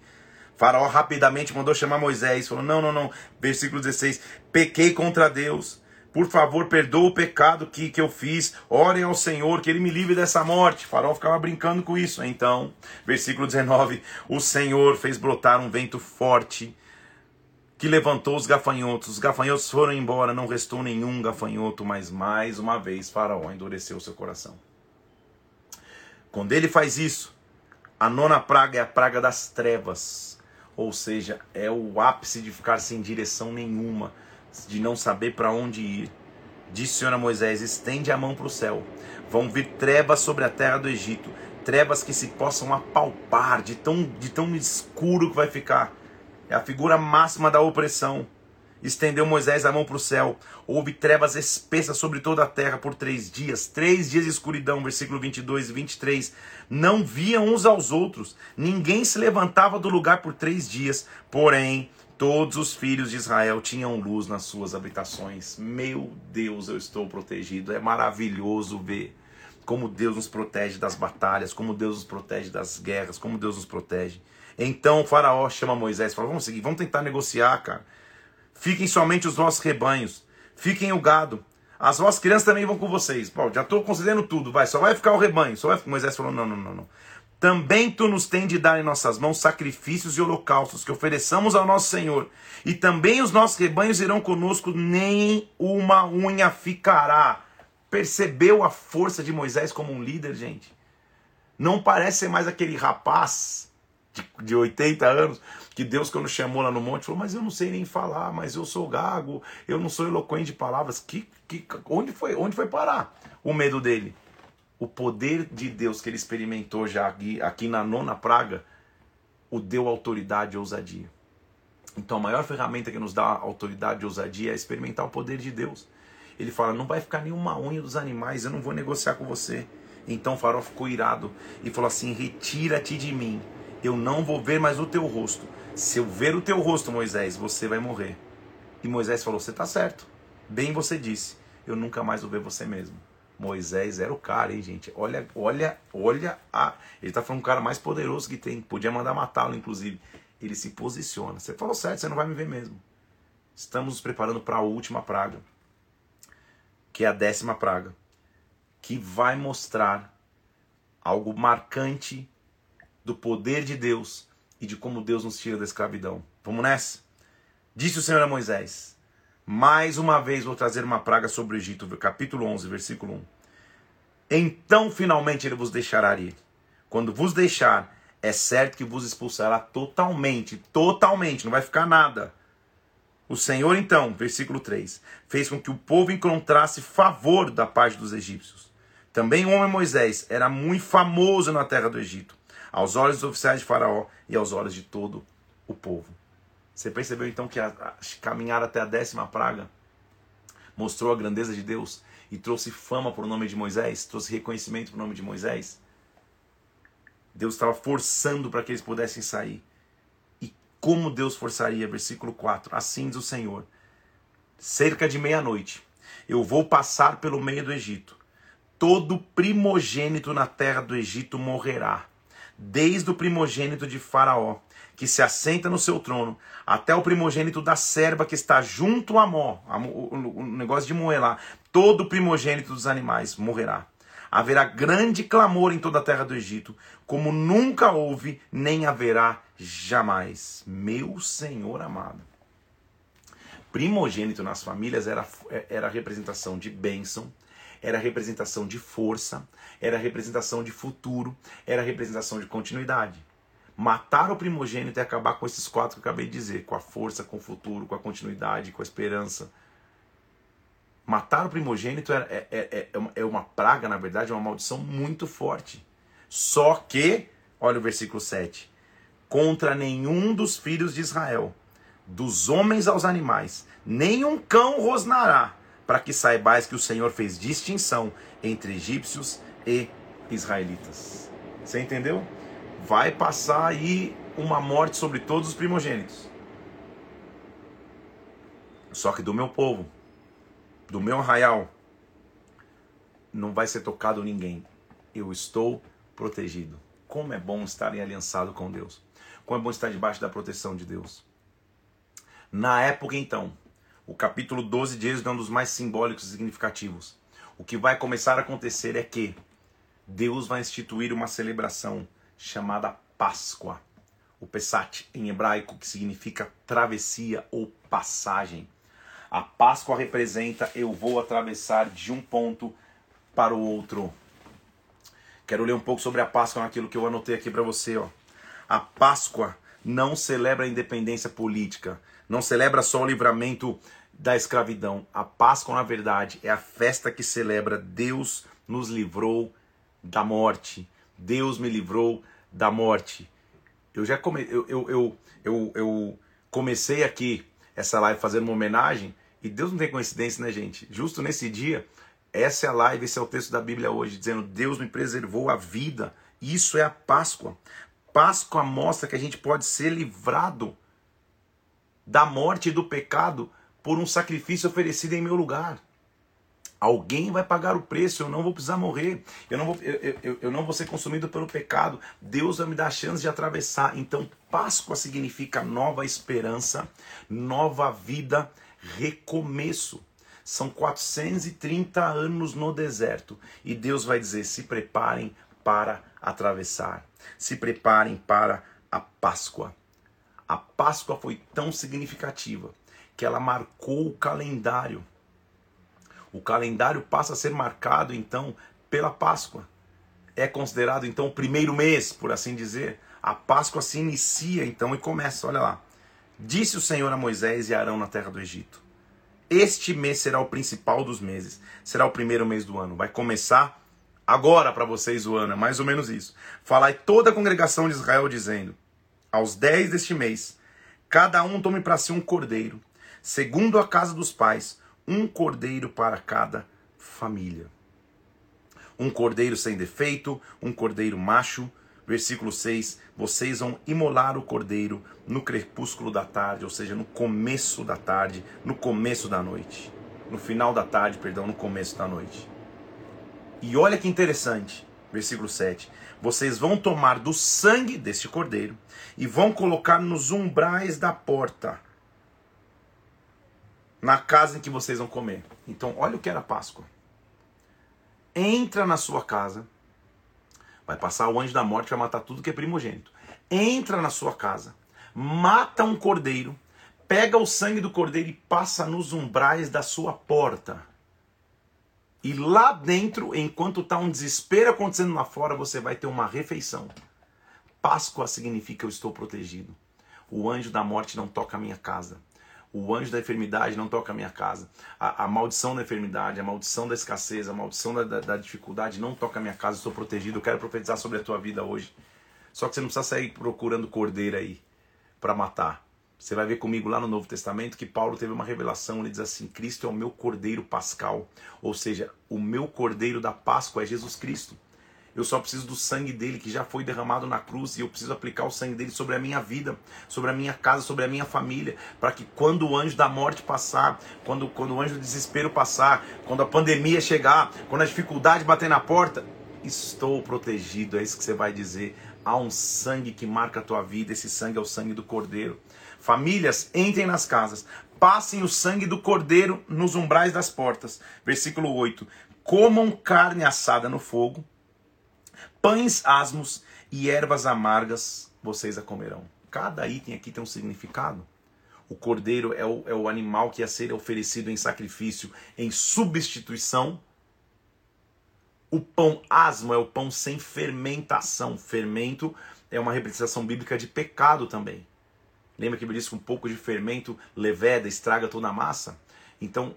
Faraó rapidamente mandou chamar Moisés, falou: Não, não, não. Versículo 16: Pequei contra Deus. Por favor, perdoa o pecado que, que eu fiz. Orem ao Senhor, que Ele me livre dessa morte. Faraó ficava brincando com isso. Então, versículo 19: O Senhor fez brotar um vento forte que levantou os gafanhotos. Os gafanhotos foram embora, não restou nenhum gafanhoto, mas mais uma vez Faraó endureceu seu coração. Quando ele faz isso, a nona praga é a praga das trevas. Ou seja, é o ápice de ficar sem direção nenhuma, de não saber para onde ir. Disse o Senhor a Moisés: estende a mão para o céu. Vão vir trevas sobre a terra do Egito, trevas que se possam apalpar, de tão, de tão escuro que vai ficar. É a figura máxima da opressão. Estendeu Moisés a mão para o céu. Houve trevas espessas sobre toda a terra por três dias. Três dias de escuridão, versículo 22 e 23. Não viam uns aos outros. Ninguém se levantava do lugar por três dias. Porém, todos os filhos de Israel tinham luz nas suas habitações. Meu Deus, eu estou protegido. É maravilhoso ver como Deus nos protege das batalhas, como Deus nos protege das guerras, como Deus nos protege. Então o faraó chama Moisés e fala: Vamos seguir, vamos tentar negociar, cara. Fiquem somente os vossos rebanhos. Fiquem o gado. As vossas crianças também vão com vocês. Pô, já estou considerando tudo. Vai, só vai ficar o rebanho. Só vai... Moisés falou: não, não, não, não. Também tu nos tem de dar em nossas mãos sacrifícios e holocaustos que ofereçamos ao nosso Senhor. E também os nossos rebanhos irão conosco, nem uma unha ficará. Percebeu a força de Moisés como um líder, gente? Não parece ser mais aquele rapaz de, de 80 anos que Deus, quando chamou lá no monte, falou: Mas eu não sei nem falar, mas eu sou gago, eu não sou eloquente de palavras. Que, que, onde, foi, onde foi parar o medo dele? O poder de Deus que ele experimentou já aqui, aqui na nona praga o deu autoridade e ousadia. Então a maior ferramenta que nos dá autoridade e ousadia é experimentar o poder de Deus. Ele fala: Não vai ficar nenhuma unha dos animais, eu não vou negociar com você. Então o farol ficou irado e falou assim: Retira-te de mim eu não vou ver mais o teu rosto. Se eu ver o teu rosto, Moisés, você vai morrer. E Moisés falou: Você está certo. Bem você disse, eu nunca mais vou ver você mesmo. Moisés era o cara, hein, gente? Olha, olha, olha a. Ele está falando um cara mais poderoso que tem. Podia mandar matá-lo, inclusive. Ele se posiciona. Você falou certo, você não vai me ver mesmo. Estamos nos preparando para a última praga, que é a décima praga, que vai mostrar algo marcante do poder de Deus e de como Deus nos tira da escravidão. Vamos nessa? Disse o Senhor a Moisés: Mais uma vez vou trazer uma praga sobre o Egito, capítulo 11, versículo 1. Então finalmente ele vos deixará ir. Quando vos deixar, é certo que vos expulsará totalmente, totalmente, não vai ficar nada. O Senhor então, versículo 3, fez com que o povo encontrasse favor da parte dos egípcios. Também o homem Moisés era muito famoso na terra do Egito, aos olhos dos oficiais de Faraó e aos olhos de todo o povo. Você percebeu então que a, a, caminhar até a décima praga mostrou a grandeza de Deus e trouxe fama para o nome de Moisés, trouxe reconhecimento para o nome de Moisés? Deus estava forçando para que eles pudessem sair. E como Deus forçaria? Versículo 4: Assim diz o Senhor: cerca de meia-noite, eu vou passar pelo meio do Egito. Todo primogênito na terra do Egito morrerá, desde o primogênito de Faraó, que se assenta no seu trono, até o primogênito da serva que está junto a Mó, o negócio de moer lá. Todo primogênito dos animais morrerá. Haverá grande clamor em toda a terra do Egito, como nunca houve, nem haverá jamais. Meu Senhor amado. Primogênito nas famílias era, era a representação de bênção, era representação de força, era representação de futuro, era representação de continuidade. Matar o primogênito e acabar com esses quatro que eu acabei de dizer, com a força, com o futuro, com a continuidade, com a esperança, Matar o primogênito é, é, é, é, uma praga, na verdade, é uma maldição muito forte. Só que, olha o versículo 7. Contra nenhum dos filhos de Israel, dos homens aos animais, nenhum cão rosnará, para que saibais que o Senhor fez distinção entre egípcios e israelitas. Você entendeu? Vai passar aí uma morte sobre todos os primogênitos. Só que do meu povo do meu arraial, não vai ser tocado ninguém. Eu estou protegido. Como é bom estar em aliançado com Deus. Como é bom estar debaixo da proteção de Deus. Na época, então, o capítulo 12 de Êxodo é um dos mais simbólicos e significativos. O que vai começar a acontecer é que Deus vai instituir uma celebração chamada Páscoa. O Pesach, em hebraico, que significa travessia ou passagem. A Páscoa representa eu vou atravessar de um ponto para o outro. Quero ler um pouco sobre a Páscoa naquilo que eu anotei aqui para você, ó. A Páscoa não celebra a independência política, não celebra só o livramento da escravidão. A Páscoa, na verdade, é a festa que celebra Deus nos livrou da morte. Deus me livrou da morte. Eu já come... eu, eu, eu, eu, eu comecei aqui essa live fazendo uma homenagem e Deus não tem coincidência, né, gente? Justo nesse dia, essa é a live, esse é o texto da Bíblia hoje, dizendo: Deus me preservou a vida. Isso é a Páscoa. Páscoa mostra que a gente pode ser livrado da morte e do pecado por um sacrifício oferecido em meu lugar. Alguém vai pagar o preço, eu não vou precisar morrer, eu não vou, eu, eu, eu não vou ser consumido pelo pecado. Deus vai me dar a chance de atravessar. Então, Páscoa significa nova esperança, nova vida recomeço. São 430 anos no deserto e Deus vai dizer: se preparem para atravessar, se preparem para a Páscoa. A Páscoa foi tão significativa que ela marcou o calendário. O calendário passa a ser marcado então pela Páscoa. É considerado então o primeiro mês, por assim dizer. A Páscoa se inicia então e começa, olha lá. Disse o Senhor a Moisés e a Arão na terra do Egito: Este mês será o principal dos meses, será o primeiro mês do ano. Vai começar agora para vocês o ano, é mais ou menos isso. Falai toda a congregação de Israel, dizendo: Aos dez deste mês, cada um tome para si um cordeiro, segundo a casa dos pais, um cordeiro para cada família. Um cordeiro sem defeito, um cordeiro macho, Versículo 6: Vocês vão imolar o cordeiro no crepúsculo da tarde, ou seja, no começo da tarde, no começo da noite. No final da tarde, perdão, no começo da noite. E olha que interessante, versículo 7. Vocês vão tomar do sangue deste cordeiro e vão colocar nos umbrais da porta, na casa em que vocês vão comer. Então, olha o que era Páscoa. Entra na sua casa Vai passar o anjo da morte, vai matar tudo que é primogênito. Entra na sua casa, mata um cordeiro, pega o sangue do cordeiro e passa nos umbrais da sua porta. E lá dentro, enquanto está um desespero acontecendo lá fora, você vai ter uma refeição. Páscoa significa eu estou protegido. O anjo da morte não toca a minha casa. O anjo da enfermidade não toca a minha casa. A, a maldição da enfermidade, a maldição da escassez, a maldição da, da, da dificuldade não toca a minha casa. Estou protegido. Eu quero profetizar sobre a tua vida hoje. Só que você não precisa sair procurando cordeiro aí para matar. Você vai ver comigo lá no Novo Testamento que Paulo teve uma revelação. Ele diz assim: Cristo é o meu cordeiro pascal. Ou seja, o meu cordeiro da Páscoa é Jesus Cristo. Eu só preciso do sangue dele que já foi derramado na cruz e eu preciso aplicar o sangue dele sobre a minha vida, sobre a minha casa, sobre a minha família, para que quando o anjo da morte passar, quando, quando o anjo do desespero passar, quando a pandemia chegar, quando a dificuldade bater na porta, estou protegido. É isso que você vai dizer. Há um sangue que marca a tua vida, esse sangue é o sangue do Cordeiro. Famílias, entrem nas casas, passem o sangue do Cordeiro nos umbrais das portas. Versículo 8: Comam carne assada no fogo pães asmos e ervas amargas vocês a comerão. Cada item aqui tem um significado. O cordeiro é o, é o animal que ia ser oferecido em sacrifício, em substituição. O pão asmo é o pão sem fermentação. Fermento é uma representação bíblica de pecado também. Lembra que ele disse que um pouco de fermento leveda, estraga toda a massa? Então,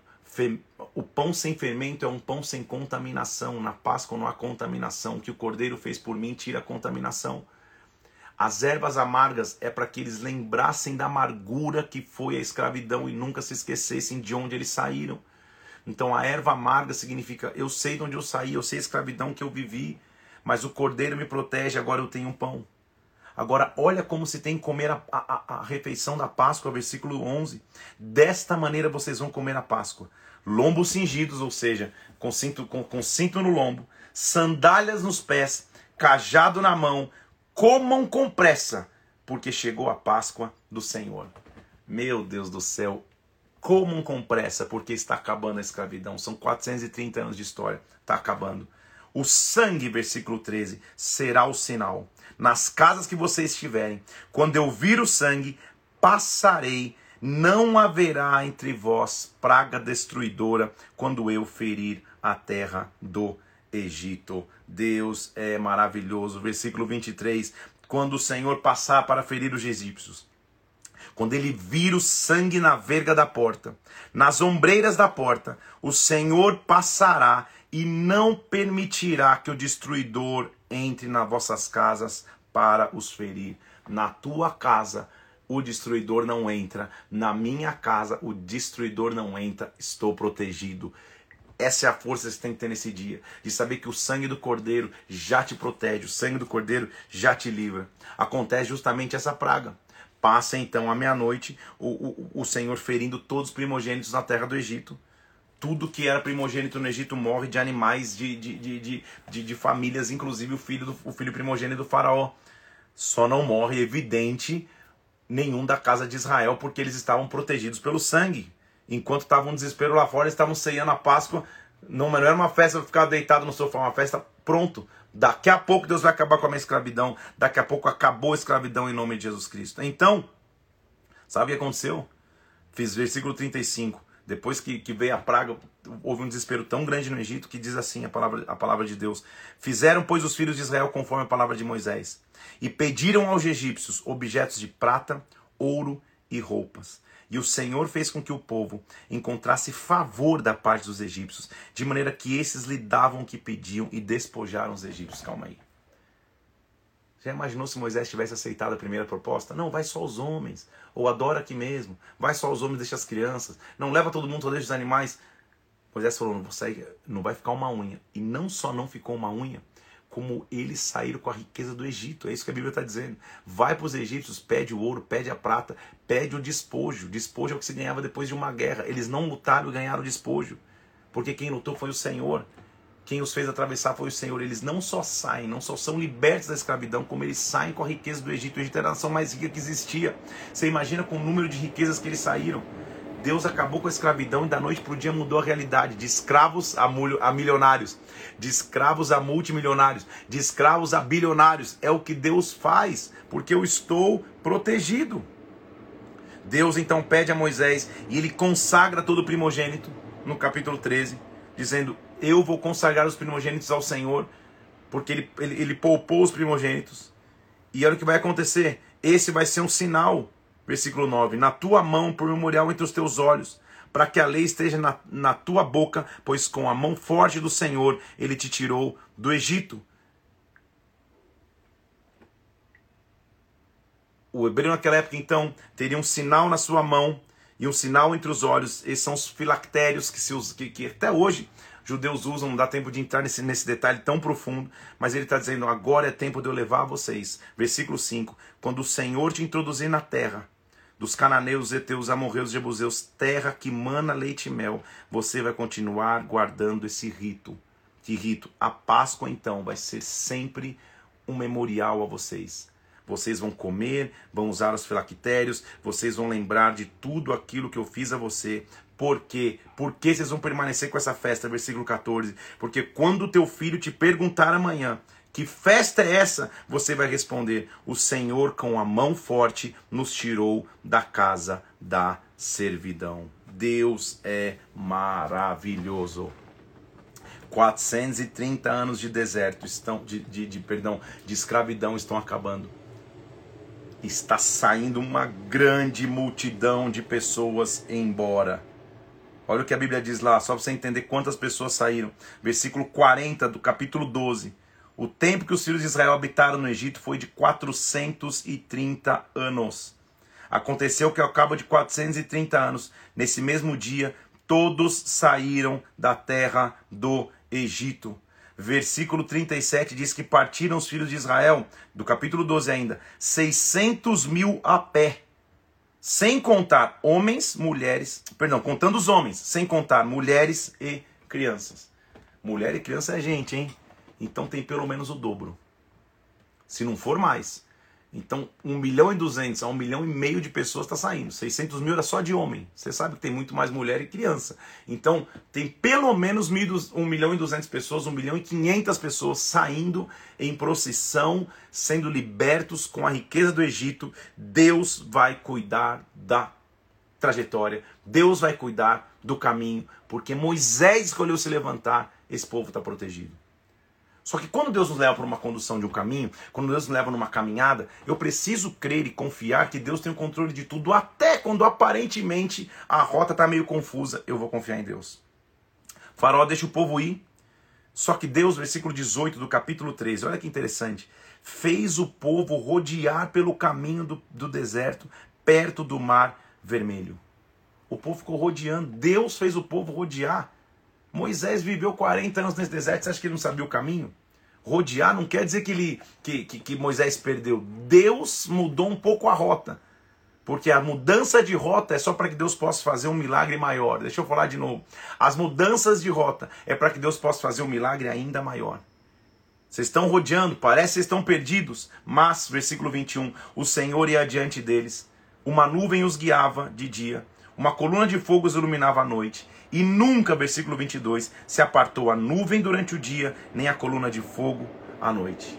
o pão sem fermento é um pão sem contaminação. Na Páscoa não há contaminação. O que o Cordeiro fez por mim tira a contaminação. As ervas amargas é para que eles lembrassem da amargura que foi a escravidão e nunca se esquecessem de onde eles saíram. Então a erva amarga significa eu sei de onde eu saí, eu sei a escravidão que eu vivi, mas o cordeiro me protege, agora eu tenho um pão. Agora, olha como se tem que comer a, a, a, refeição da Páscoa, versículo 11. Desta maneira vocês vão comer a Páscoa. Lombos cingidos, ou seja, com cinto, com, com cinto no lombo, sandálias nos pés, cajado na mão, comam com pressa, porque chegou a Páscoa do Senhor. Meu Deus do céu, comam com pressa, porque está acabando a escravidão. São 430 anos de história, está acabando. O sangue, versículo 13, será o sinal. Nas casas que vocês estiverem, quando eu vir o sangue, passarei. Não haverá entre vós praga destruidora quando eu ferir a terra do Egito. Deus é maravilhoso. Versículo 23. Quando o Senhor passar para ferir os egípcios, quando ele vir o sangue na verga da porta, nas ombreiras da porta, o Senhor passará e não permitirá que o destruidor entre nas vossas casas para os ferir. Na tua casa o destruidor não entra, na minha casa o destruidor não entra, estou protegido. Essa é a força que você tem que ter nesse dia, de saber que o sangue do Cordeiro já te protege, o sangue do Cordeiro já te livra. Acontece justamente essa praga. Passa então a meia-noite o, o, o Senhor ferindo todos os primogênitos na terra do Egito tudo que era primogênito no Egito morre de animais, de, de, de, de, famílias, inclusive o filho, do, o filho primogênito do faraó. Só não morre, evidente, nenhum da casa de Israel, porque eles estavam protegidos pelo sangue. Enquanto estavam um desespero lá fora, eles estavam ceiando a Páscoa. Não, não era uma festa para ficar deitado no sofá, uma festa pronto. Daqui a pouco Deus vai acabar com a minha escravidão. Daqui a pouco acabou a escravidão em nome de Jesus Cristo. Então, sabe o que aconteceu? Fiz versículo 35. Depois que, que veio a praga, houve um desespero tão grande no Egito que diz assim a palavra, a palavra de Deus: Fizeram, pois, os filhos de Israel conforme a palavra de Moisés, e pediram aos egípcios objetos de prata, ouro e roupas. E o Senhor fez com que o povo encontrasse favor da parte dos egípcios, de maneira que esses lhe davam o que pediam e despojaram os egípcios. Calma aí. Já imaginou se Moisés tivesse aceitado a primeira proposta? Não, vai só os homens. Ou adora aqui mesmo. Vai só os homens, deixa as crianças. Não leva todo mundo, só deixa os animais. Moisés falou: não, não vai ficar uma unha. E não só não ficou uma unha, como eles saíram com a riqueza do Egito. É isso que a Bíblia está dizendo. Vai para os egípcios, pede o ouro, pede a prata, pede o despojo. Despojo é o que se ganhava depois de uma guerra. Eles não lutaram e ganharam o despojo. Porque quem lutou foi o Senhor. Quem os fez atravessar foi o Senhor. Eles não só saem, não só são libertos da escravidão, como eles saem com a riqueza do Egito. O Egito era a nação mais rica que existia. Você imagina com o número de riquezas que eles saíram. Deus acabou com a escravidão e da noite para o dia mudou a realidade. De escravos a, a milionários, de escravos a multimilionários, de escravos a bilionários. É o que Deus faz, porque eu estou protegido. Deus então pede a Moisés e ele consagra todo o primogênito, no capítulo 13, dizendo: Eu vou consagrar os primogênitos ao Senhor, porque ele, ele, ele poupou os primogênitos. E olha o que vai acontecer: esse vai ser um sinal Versículo 9: Na tua mão por memorial entre os teus olhos, para que a lei esteja na, na tua boca, pois com a mão forte do Senhor ele te tirou do Egito. O hebreu naquela época, então, teria um sinal na sua mão e um sinal entre os olhos. Esses são os filactérios que, se usa, que, que até hoje judeus usam, não dá tempo de entrar nesse, nesse detalhe tão profundo, mas ele está dizendo: agora é tempo de eu levar vocês. Versículo 5: Quando o Senhor te introduzir na terra, dos cananeus, heteus, amorreus, jebuseus, terra que mana leite e mel, você vai continuar guardando esse rito. Que rito? A Páscoa, então, vai ser sempre um memorial a vocês. Vocês vão comer, vão usar os filactérios, vocês vão lembrar de tudo aquilo que eu fiz a você. Por quê? Por que vocês vão permanecer com essa festa? Versículo 14. Porque quando teu filho te perguntar amanhã, que festa é essa? Você vai responder: O Senhor, com a mão forte, nos tirou da casa da servidão. Deus é maravilhoso. 430 anos de deserto estão de, de, de, perdão de escravidão estão acabando está saindo uma grande multidão de pessoas embora olha o que a Bíblia diz lá só para você entender quantas pessoas saíram versículo 40 do capítulo 12 o tempo que os filhos de Israel habitaram no Egito foi de 430 anos. Aconteceu que ao cabo de 430 anos, nesse mesmo dia, todos saíram da terra do Egito. Versículo 37 diz que partiram os filhos de Israel, do capítulo 12 ainda, 600 mil a pé, sem contar homens, mulheres, perdão, contando os homens, sem contar mulheres e crianças. Mulher e criança é gente, hein? então tem pelo menos o dobro. Se não for mais. Então, 1 milhão e 200 a 1 milhão e meio de pessoas está saindo. 600 mil era só de homem. Você sabe que tem muito mais mulher e criança. Então, tem pelo menos 1 milhão e 200 pessoas, 1 milhão e 500 pessoas saindo em procissão, sendo libertos com a riqueza do Egito. Deus vai cuidar da trajetória. Deus vai cuidar do caminho. Porque Moisés escolheu se levantar, esse povo está protegido. Só que quando Deus nos leva para uma condução de um caminho, quando Deus nos leva numa caminhada, eu preciso crer e confiar que Deus tem o controle de tudo, até quando aparentemente a rota está meio confusa, eu vou confiar em Deus. Faraó deixa o povo ir, só que Deus, versículo 18 do capítulo 13, olha que interessante, fez o povo rodear pelo caminho do, do deserto, perto do mar vermelho. O povo ficou rodeando, Deus fez o povo rodear. Moisés viveu 40 anos nesse deserto, você acha que ele não sabia o caminho? Rodear não quer dizer que, ele, que, que, que Moisés perdeu. Deus mudou um pouco a rota. Porque a mudança de rota é só para que Deus possa fazer um milagre maior. Deixa eu falar de novo. As mudanças de rota é para que Deus possa fazer um milagre ainda maior. Vocês estão rodeando, parece que vocês estão perdidos, mas, versículo 21, o Senhor ia adiante deles, uma nuvem os guiava de dia, uma coluna de fogo os iluminava à noite, e nunca, versículo 22, se apartou a nuvem durante o dia, nem a coluna de fogo à noite.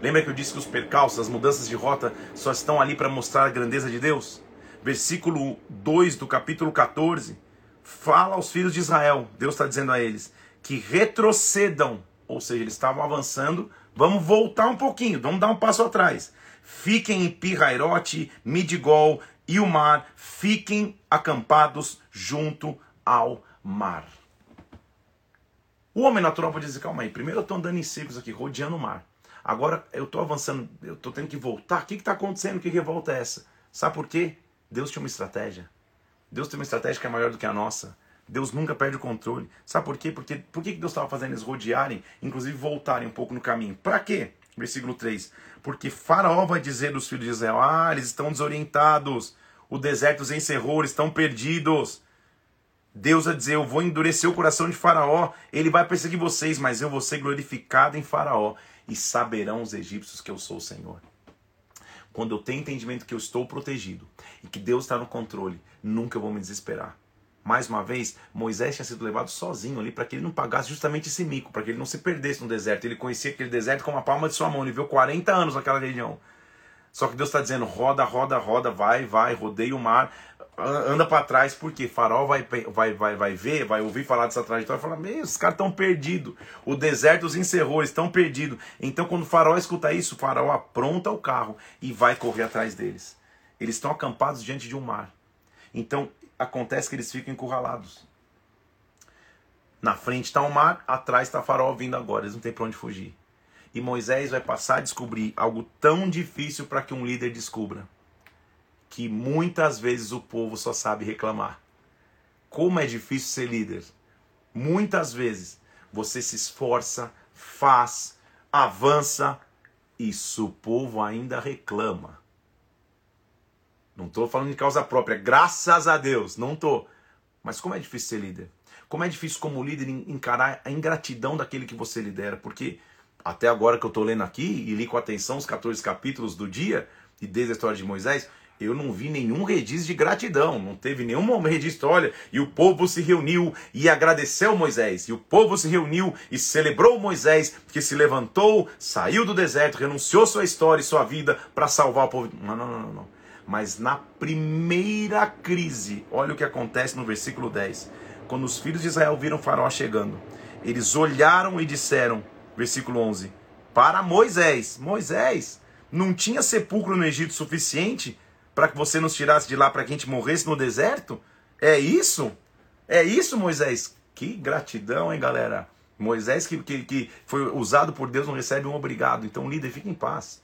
Lembra que eu disse que os percalços, as mudanças de rota, só estão ali para mostrar a grandeza de Deus? Versículo 2 do capítulo 14 fala aos filhos de Israel, Deus está dizendo a eles, que retrocedam, ou seja, eles estavam avançando, vamos voltar um pouquinho, vamos dar um passo atrás. Fiquem em Pirairote, Midigol, e o mar fiquem acampados junto ao mar. O homem natural pode dizer, calma aí, primeiro eu estou andando em círculos aqui, rodeando o mar. Agora eu estou avançando, eu estou tendo que voltar. O que está acontecendo? Que revolta é essa? Sabe por quê? Deus tinha uma estratégia. Deus tem uma estratégia que é maior do que a nossa. Deus nunca perde o controle. Sabe por quê? Porque por que Deus estava fazendo eles rodearem, inclusive voltarem um pouco no caminho? Para quê? Versículo 3. Porque Faraó vai dizer dos filhos de Israel: Ah, eles estão desorientados. O deserto os encerrou, eles estão perdidos. Deus vai dizer: Eu vou endurecer o coração de Faraó. Ele vai perseguir vocês, mas eu vou ser glorificado em Faraó. E saberão os egípcios que eu sou o Senhor. Quando eu tenho entendimento que eu estou protegido e que Deus está no controle, nunca eu vou me desesperar. Mais uma vez, Moisés tinha sido levado sozinho ali para que ele não pagasse justamente esse mico, para que ele não se perdesse no deserto. Ele conhecia aquele deserto como a palma de sua mão, ele viveu 40 anos naquela região. Só que Deus está dizendo: roda, roda, roda, vai, vai, rodeia o mar, anda para trás, porque Farol vai, vai, vai, vai ver, vai ouvir falar dessa trajetória e falar: Meu, os caras estão perdidos, o deserto os encerrou, estão perdidos. Então, quando Farol escuta isso, Farol apronta o carro e vai correr atrás deles. Eles estão acampados diante de um mar. Então, acontece que eles ficam encurralados. Na frente está o mar, atrás está Farol vindo agora, eles não têm para onde fugir. E Moisés vai passar a descobrir algo tão difícil para que um líder descubra: que muitas vezes o povo só sabe reclamar. Como é difícil ser líder. Muitas vezes você se esforça, faz, avança, e o povo ainda reclama. Não estou falando de causa própria, graças a Deus, não estou. Mas como é difícil ser líder? Como é difícil como líder encarar a ingratidão daquele que você lidera? Porque até agora que eu estou lendo aqui e li com atenção os 14 capítulos do dia e desde a história de Moisés, eu não vi nenhum registro de gratidão, não teve nenhum registro, olha, e o povo se reuniu e agradeceu Moisés, e o povo se reuniu e celebrou Moisés, que se levantou, saiu do deserto, renunciou sua história e sua vida para salvar o povo. Não, não, não, não. Mas na primeira crise, olha o que acontece no versículo 10. Quando os filhos de Israel viram Faraó chegando, eles olharam e disseram: versículo 11, para Moisés: Moisés, não tinha sepulcro no Egito suficiente para que você nos tirasse de lá para que a gente morresse no deserto? É isso? É isso, Moisés? Que gratidão, hein, galera? Moisés, que, que, que foi usado por Deus, não recebe um obrigado. Então, líder, fique em paz.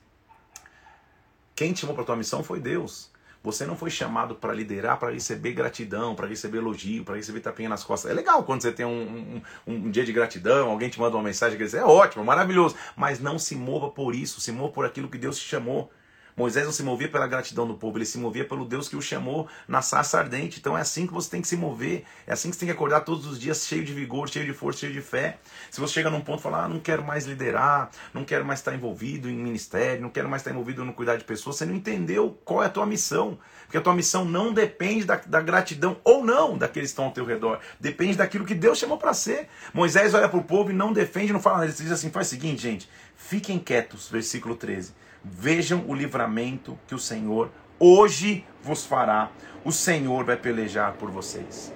Quem te chamou para tua missão foi Deus. Você não foi chamado para liderar, para receber gratidão, para receber elogio, para receber tapinha nas costas. É legal quando você tem um, um, um, dia de gratidão, alguém te manda uma mensagem que diz, é ótimo, maravilhoso. Mas não se mova por isso, se mova por aquilo que Deus te chamou. Moisés não se movia pela gratidão do povo, ele se movia pelo Deus que o chamou na sarça ardente. Então é assim que você tem que se mover, é assim que você tem que acordar todos os dias cheio de vigor, cheio de força, cheio de fé. Se você chega num ponto e fala, ah, não quero mais liderar, não quero mais estar envolvido em ministério, não quero mais estar envolvido no cuidar de pessoas, você não entendeu qual é a tua missão. Porque a tua missão não depende da, da gratidão ou não daqueles que estão ao teu redor. Depende daquilo que Deus chamou para ser. Moisés olha para o povo e não defende, não fala, ele diz assim, faz o seguinte, gente, fiquem quietos, versículo 13 Vejam o livramento que o Senhor hoje vos fará. O Senhor vai pelejar por vocês.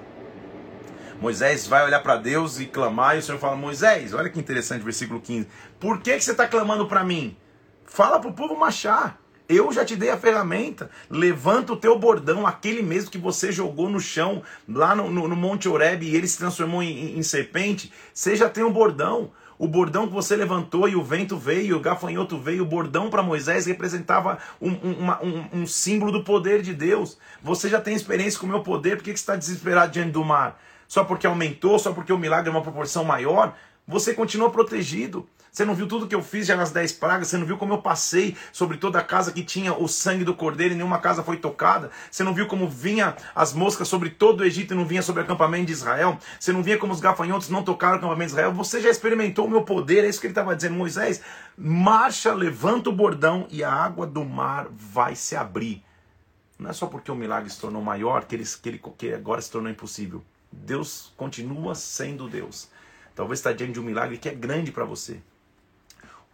Moisés vai olhar para Deus e clamar, e o Senhor fala: Moisés, olha que interessante, versículo 15. Por que, que você está clamando para mim? Fala para o povo marchar. Eu já te dei a ferramenta. Levanta o teu bordão, aquele mesmo que você jogou no chão, lá no, no, no Monte Oreb, e ele se transformou em, em serpente. Você já tem um bordão. O bordão que você levantou e o vento veio, o gafanhoto veio, o bordão para Moisés representava um, um, uma, um, um, símbolo do poder de Deus. Você já tem experiência com o meu poder, por que, que você está desesperado diante do mar? Só porque aumentou, só porque o milagre é uma proporção maior? Você continua protegido. Você não viu tudo que eu fiz já nas dez pragas? Você não viu como eu passei sobre toda a casa que tinha o sangue do cordeiro e nenhuma casa foi tocada? Você não viu como vinha as moscas sobre todo o Egito e não vinha sobre o acampamento de Israel? Você não via como os gafanhotos não tocaram o acampamento de Israel? Você já experimentou o meu poder? É isso que ele estava dizendo, Moisés. Marcha, levanta o bordão e a água do mar vai se abrir. Não é só porque o milagre se tornou maior que ele, que ele que agora se tornou impossível. Deus continua sendo Deus. Talvez está diante de um milagre que é grande para você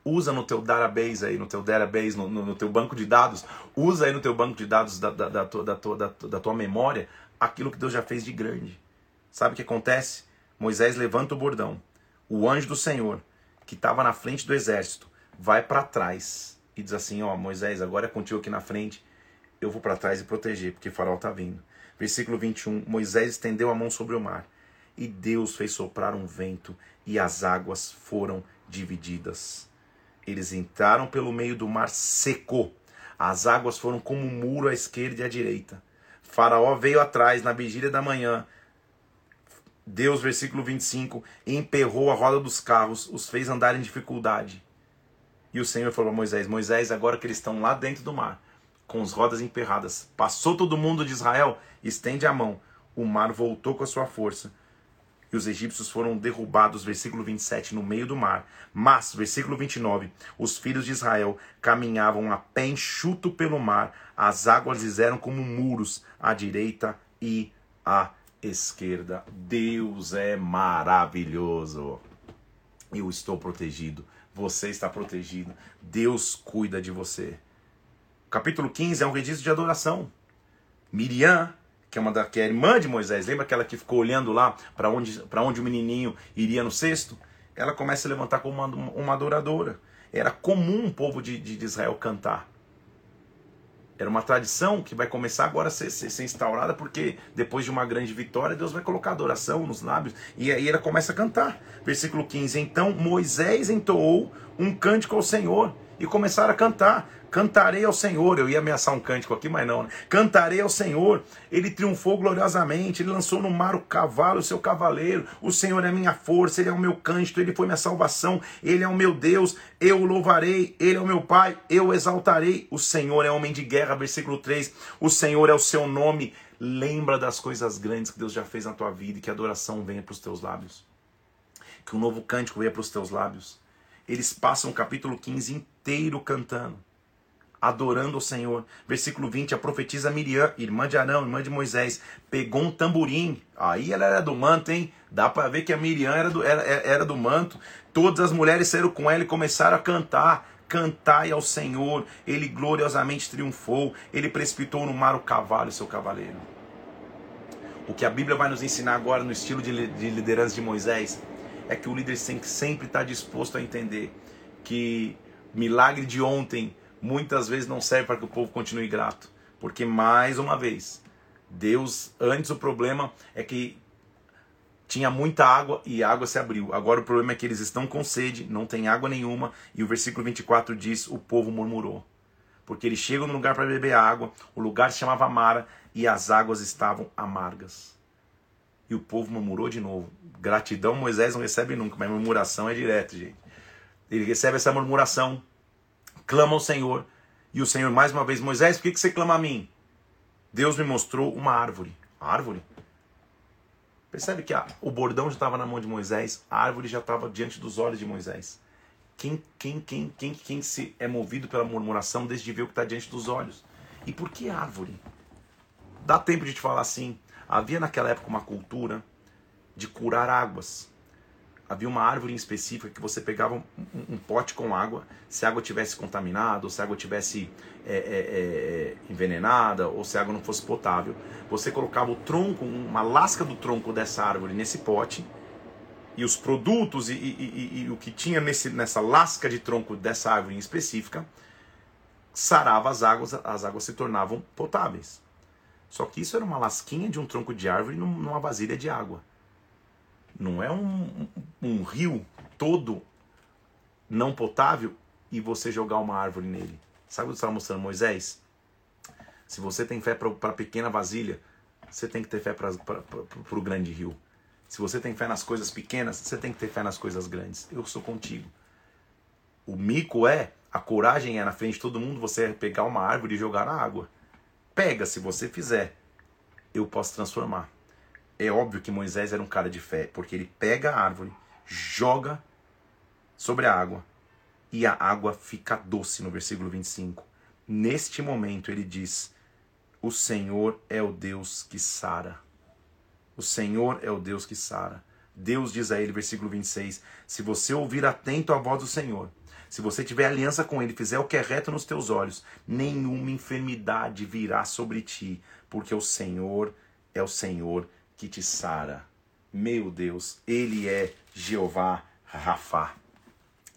usa no teu database aí, no teu database, no, no, no, teu banco de dados, usa aí no teu banco de dados da, da, da, tua, da, tua, da, da tua memória aquilo que Deus já fez de grande. Sabe o que acontece? Moisés levanta o bordão. O anjo do Senhor, que estava na frente do exército, vai para trás e diz assim: Ó, Moisés, agora é contigo aqui na frente, eu vou para trás e proteger, porque o farol está vindo. Versículo 21: Moisés estendeu a mão sobre o mar, e Deus fez soprar um vento, e as águas foram divididas. Eles entraram pelo meio do mar seco. As águas foram como um muro à esquerda e à direita. Faraó veio atrás na vigília da manhã. Deus, versículo 25, emperrou a roda dos carros, os fez andar em dificuldade. E o Senhor falou a Moisés: Moisés, agora que eles estão lá dentro do mar, com as rodas emperradas, passou todo mundo de Israel, estende a mão. O mar voltou com a sua força e os egípcios foram derrubados, versículo 27, no meio do mar. Mas, versículo 29, os filhos de Israel caminhavam a pé enxuto pelo mar, as águas lhes eram como muros à direita e à esquerda. Deus é maravilhoso. Eu estou protegido, você está protegido, Deus cuida de você. Capítulo 15 é um registro de adoração. Miriam que é uma da que é irmã de Moisés, lembra aquela que ficou olhando lá para onde, onde o menininho iria no cesto? Ela começa a levantar como uma, uma adoradora. Era comum o povo de, de Israel cantar. Era uma tradição que vai começar agora a ser, ser, ser, instaurada, porque depois de uma grande vitória, Deus vai colocar adoração nos lábios. E aí ela começa a cantar. Versículo 15: Então Moisés entoou um cântico ao Senhor e começaram a cantar. Cantarei ao Senhor. Eu ia ameaçar um cântico aqui, mas não. Né? Cantarei ao Senhor. Ele triunfou gloriosamente. Ele lançou no mar o cavalo, o seu cavaleiro. O Senhor é minha força. Ele é o meu cântico. Ele foi minha salvação. Ele é o meu Deus. Eu o louvarei. Ele é o meu Pai. Eu o exaltarei. O Senhor é homem de guerra. Versículo 3. O Senhor é o seu nome. Lembra das coisas grandes que Deus já fez na tua vida e que a adoração venha para os teus lábios. Que um novo cântico venha para os teus lábios. Eles passam o capítulo 15 inteiro cantando adorando o Senhor. Versículo 20, a profetisa Miriam, irmã de Arão, irmã de Moisés, pegou um tamborim. Aí ela era do manto, hein? Dá para ver que a Miriam era do, era, era do manto. Todas as mulheres saíram com ela e começaram a cantar. Cantai ao Senhor, ele gloriosamente triunfou, ele precipitou no mar o cavalo e seu cavaleiro. O que a Bíblia vai nos ensinar agora no estilo de liderança de Moisés é que o líder sempre está disposto a entender que milagre de ontem muitas vezes não serve para que o povo continue grato. Porque, mais uma vez, Deus, antes o problema é que tinha muita água e a água se abriu. Agora o problema é que eles estão com sede, não tem água nenhuma, e o versículo 24 diz: o povo murmurou. Porque eles chegam no lugar para beber água, o lugar se chamava Mara e as águas estavam amargas. E o povo murmurou de novo. Gratidão Moisés não recebe nunca, mas murmuração é direto, gente. Ele recebe essa murmuração clama ao Senhor. E o Senhor, mais uma vez, Moisés, por que, você clama a mim? Deus me mostrou uma árvore. árvore? Percebe que a, o bordão já estava na mão de Moisés, a árvore já estava diante dos olhos de Moisés. Quem, quem, quem, quem, quem se é movido pela murmuração desde de ver o que está diante dos olhos? E por que árvore? Dá tempo de te falar assim. Havia naquela época uma cultura de curar águas havia uma árvore em específica que você pegava um, um, pote com água, se a água tivesse contaminada, ou se a água tivesse é, é, é, envenenada, ou se a água não fosse potável, você colocava o tronco, uma lasca do tronco dessa árvore nesse pote, e os produtos e, e, e, e o que tinha nesse, nessa lasca de tronco dessa árvore em específica, sarava as águas, as águas se tornavam potáveis. Só que isso era uma lasquinha de um tronco de árvore numa vasilha de água. Não é um, um rio todo não potável e você jogar uma árvore nele. Sabe o que estava mostrando Moisés? Se você tem fé para a pequena vasilha, você tem que ter fé para o grande rio. Se você tem fé nas coisas pequenas, você tem que ter fé nas coisas grandes. Eu sou contigo. O mico é, a coragem é na frente de todo mundo, você é pegar uma árvore e jogar na água. Pega, se você fizer, eu posso transformar é óbvio que Moisés era um cara de fé, porque ele pega a árvore, joga sobre a água e a água fica doce no versículo 25. Neste momento ele diz: O Senhor é o Deus que sara. O Senhor é o Deus que sara. Deus diz a ele, versículo 26, se você ouvir atento a voz do Senhor, se você tiver aliança com ele, fizer o que é reto nos teus olhos, nenhuma enfermidade virá sobre ti, porque o Senhor é o Senhor que te sara. Meu Deus, Ele é Jeová Rafá.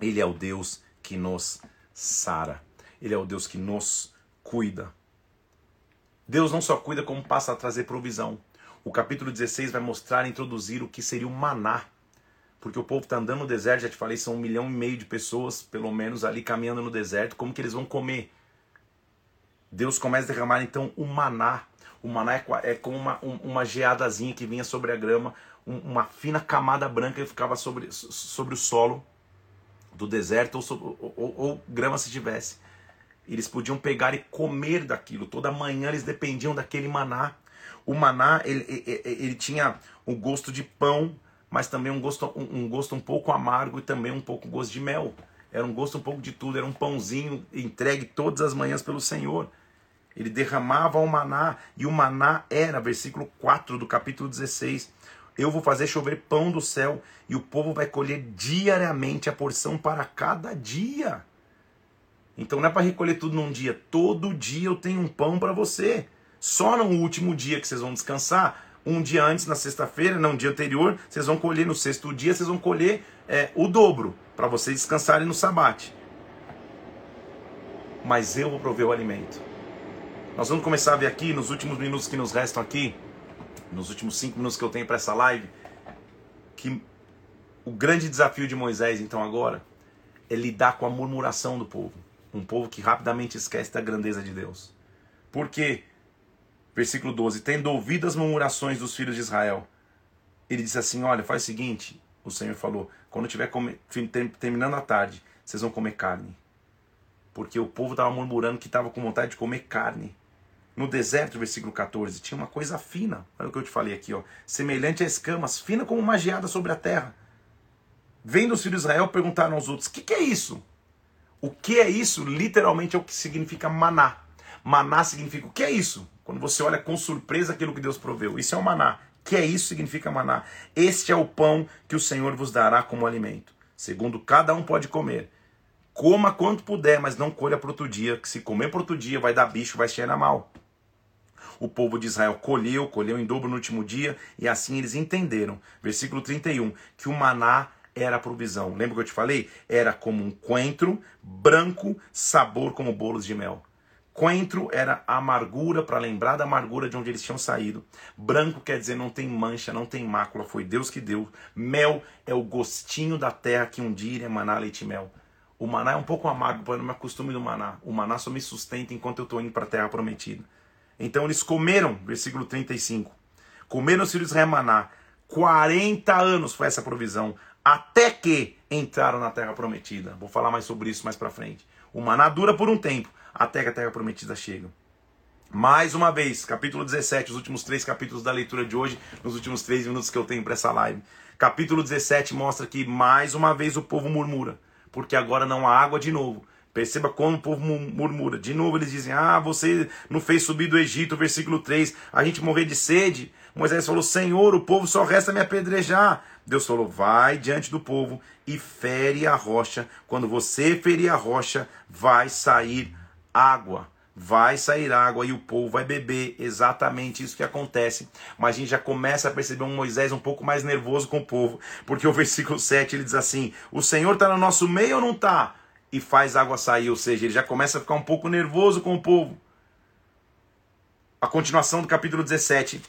Ele é o Deus que nos sara. Ele é o Deus que nos cuida. Deus não só cuida, como passa a trazer provisão. O capítulo 16 vai mostrar, introduzir o que seria o maná. Porque o povo está andando no deserto, já te falei, são um milhão e meio de pessoas, pelo menos, ali caminhando no deserto. Como que eles vão comer? Deus começa a derramar então o maná. O maná é, é como uma, uma geadazinha que vinha sobre a grama, uma fina camada branca que ficava sobre, sobre o solo do deserto ou, ou, ou, grama se tivesse. Eles podiam pegar e comer daquilo. Toda manhã eles dependiam daquele maná. O maná ele, ele, ele tinha o gosto de pão, mas também um gosto, um, um gosto um pouco amargo e também um pouco gosto de mel. Era um gosto um pouco de tudo. Era um pãozinho entregue todas as manhãs pelo Senhor. Ele derramava o maná e o maná era, versículo 4 do capítulo 16 eu vou fazer chover pão do céu e o povo vai colher diariamente a porção para cada dia. Então não é para recolher tudo num dia. Todo dia eu tenho um pão para você. Só no último dia que vocês vão descansar, um dia antes, na sexta-feira, não, um dia anterior, vocês vão colher no sexto dia, vocês vão colher é, o dobro para vocês descansarem no sabate. Mas eu vou prover o alimento. Nós vamos começar a ver aqui, nos últimos minutos que nos restam aqui, nos últimos cinco minutos que eu tenho para essa live, que o grande desafio de Moisés, então, agora, é lidar com a murmuração do povo. Um povo que rapidamente esquece da grandeza de Deus. Porque, versículo 12: Tendo ouvido as murmurações dos filhos de Israel, ele disse assim: Olha, faz o seguinte, o Senhor falou: quando estiver terminando a tarde, vocês vão comer carne. Porque o povo estava murmurando que estava com vontade de comer carne no deserto, versículo 14, tinha uma coisa fina. Olha o que eu te falei aqui, ó. Semelhante a escamas, fina como uma geada sobre a terra. Vendo os filhos de Israel, perguntaram aos outros: O que, que é isso? O que é isso? Literalmente é o que significa maná. Maná significa o que é isso? Quando você olha com surpresa aquilo que Deus proveu. Isso é o maná. Que é isso significa maná. Este é o pão que o Senhor vos dará como alimento. Segundo cada um pode comer. Coma quanto puder, mas não colha para outro dia, que se comer para outro dia vai dar bicho, vai cheirar mal o povo de Israel colheu, colheu em dobro no último dia, e assim eles entenderam. Versículo 31, que o maná era a provisão. Lembra que eu te falei? Era como um coentro, branco, sabor como bolos de mel. Coentro era amargura, para lembrar da amargura de onde eles tinham saído. Branco quer dizer não tem mancha, não tem mácula, foi Deus que deu. Mel é o gostinho da terra que um dia iria leite e mel. O maná é um pouco amargo, para não me acostume do maná. O maná só me sustenta enquanto eu estou indo para a terra prometida. Então eles comeram, versículo 35. Comeram os filhos de maná. 40 anos foi essa provisão, até que entraram na terra prometida. Vou falar mais sobre isso mais para frente. O maná dura por um tempo, até que a terra prometida chega. Mais uma vez, capítulo 17, os últimos três capítulos da leitura de hoje, nos últimos três minutos que eu tenho para essa live. Capítulo 17 mostra que mais uma vez o povo murmura, porque agora não há água de novo. Perceba como o povo murmura. De novo eles dizem: Ah, você não fez subir do Egito, versículo 3, a gente morrer de sede. Moisés falou: Senhor, o povo só resta me apedrejar. Deus falou: Vai diante do povo e fere a rocha. Quando você ferir a rocha, vai sair água. Vai sair água e o povo vai beber. Exatamente isso que acontece. Mas a gente já começa a perceber um Moisés um pouco mais nervoso com o povo. Porque o versículo 7 ele diz assim: O Senhor está no nosso meio ou não está? e faz água sair, ou seja, ele já começa a ficar um pouco nervoso com o povo. A continuação do capítulo 17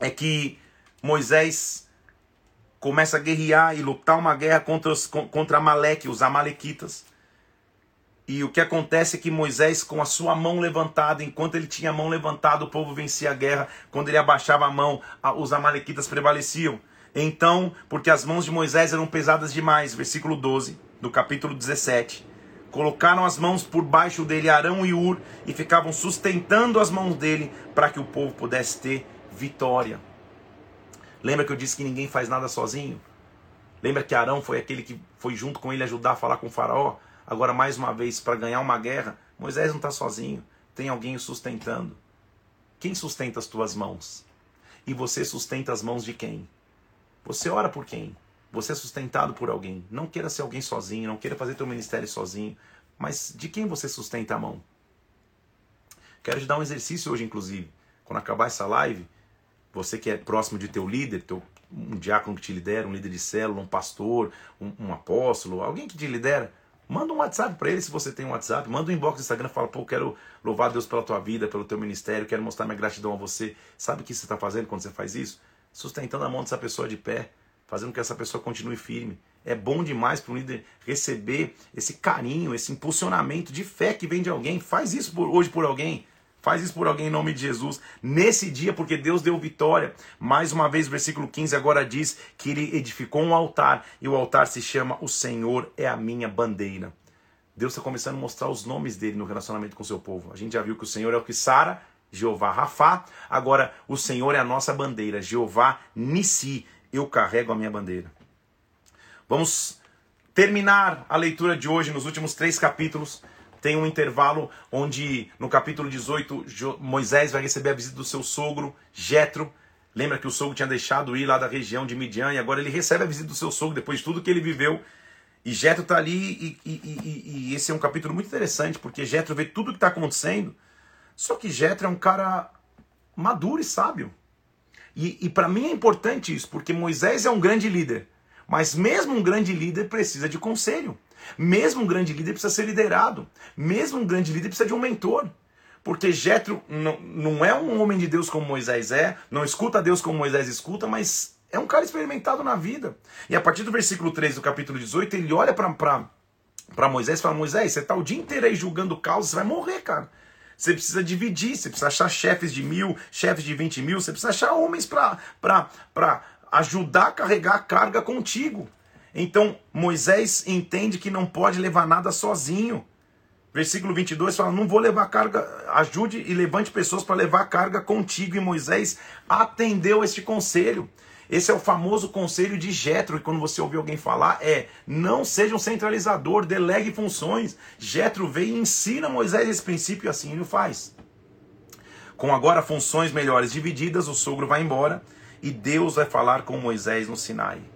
é que Moisés começa a guerrear e lutar uma guerra contra, os, contra Amaleque, os amalequitas. E o que acontece é que Moisés, com a sua mão levantada, enquanto ele tinha a mão levantada, o povo vencia a guerra. Quando ele abaixava a mão, os amalequitas prevaleciam. Então, porque as mãos de Moisés eram pesadas demais, versículo 12 do capítulo 17. Colocaram as mãos por baixo dele Arão e Ur e ficavam sustentando as mãos dele para que o povo pudesse ter vitória. Lembra que eu disse que ninguém faz nada sozinho? Lembra que Arão foi aquele que foi junto com ele ajudar a falar com o faraó? Agora, mais uma vez, para ganhar uma guerra, Moisés não está sozinho, tem alguém o sustentando. Quem sustenta as tuas mãos? E você sustenta as mãos de quem? Você ora por quem? Você é sustentado por alguém. Não queira ser alguém sozinho, não queira fazer teu ministério sozinho. Mas de quem você sustenta a mão? Quero te dar um exercício hoje, inclusive. Quando acabar essa live, você que é próximo de teu líder, teu, um diácono que te lidera, um líder de célula, um pastor, um, um apóstolo, alguém que te lidera, manda um WhatsApp para ele se você tem um WhatsApp, manda um inbox no Instagram, fala, pô, quero louvar Deus pela tua vida, pelo teu ministério, quero mostrar minha gratidão a você. Sabe o que você está fazendo quando você faz isso? Sustentando a mão dessa pessoa de pé fazendo que essa pessoa continue firme. É bom demais para um líder receber esse carinho, esse impulsionamento de fé que vem de alguém. Faz isso por, hoje por alguém. Faz isso por alguém em nome de Jesus. Nesse dia, porque Deus deu vitória. Mais uma vez, o versículo 15 agora diz que ele edificou um altar. E o altar se chama O Senhor é a minha bandeira. Deus está começando a mostrar os nomes dele no relacionamento com o seu povo. A gente já viu que o Senhor é o que sara, Jeová Rafá. Agora, o Senhor é a nossa bandeira. Jeová Nissi. Eu carrego a minha bandeira. Vamos terminar a leitura de hoje nos últimos três capítulos tem um intervalo onde no capítulo 18 Moisés vai receber a visita do seu sogro Jetro. Lembra que o sogro tinha deixado ir lá da região de Midian e agora ele recebe a visita do seu sogro depois de tudo que ele viveu. E Jetro está ali e, e, e, e, esse é um capítulo muito interessante porque Jetro vê tudo que está acontecendo. Só que Jetro é um cara maduro e sábio. E, e para mim é importante isso porque Moisés é um grande líder, mas mesmo um grande líder precisa de conselho. Mesmo um grande líder precisa ser liderado. Mesmo um grande líder precisa de um mentor. Porque Jetro não, não é um homem de Deus como Moisés é, não escuta Deus como Moisés escuta, mas é um cara experimentado na vida. E a partir do versículo 3 do capítulo 18, ele olha para Moisés e fala: Moisés, você está o dia inteiro aí julgando causa, você vai morrer, cara. Você precisa dividir, você precisa achar chefes de mil, chefes de vinte mil, você precisa achar homens para ajudar a carregar a carga contigo. Então Moisés entende que não pode levar nada sozinho. Versículo 22 fala: Não vou levar carga, ajude e levante pessoas para levar carga contigo. E Moisés atendeu este conselho. Esse é o famoso conselho de Jetro, e quando você ouvir alguém falar, é: não seja um centralizador, delegue funções. Jetro veio e ensina Moisés esse princípio e assim ele o faz. Com agora funções melhores divididas, o sogro vai embora e Deus vai falar com Moisés no Sinai.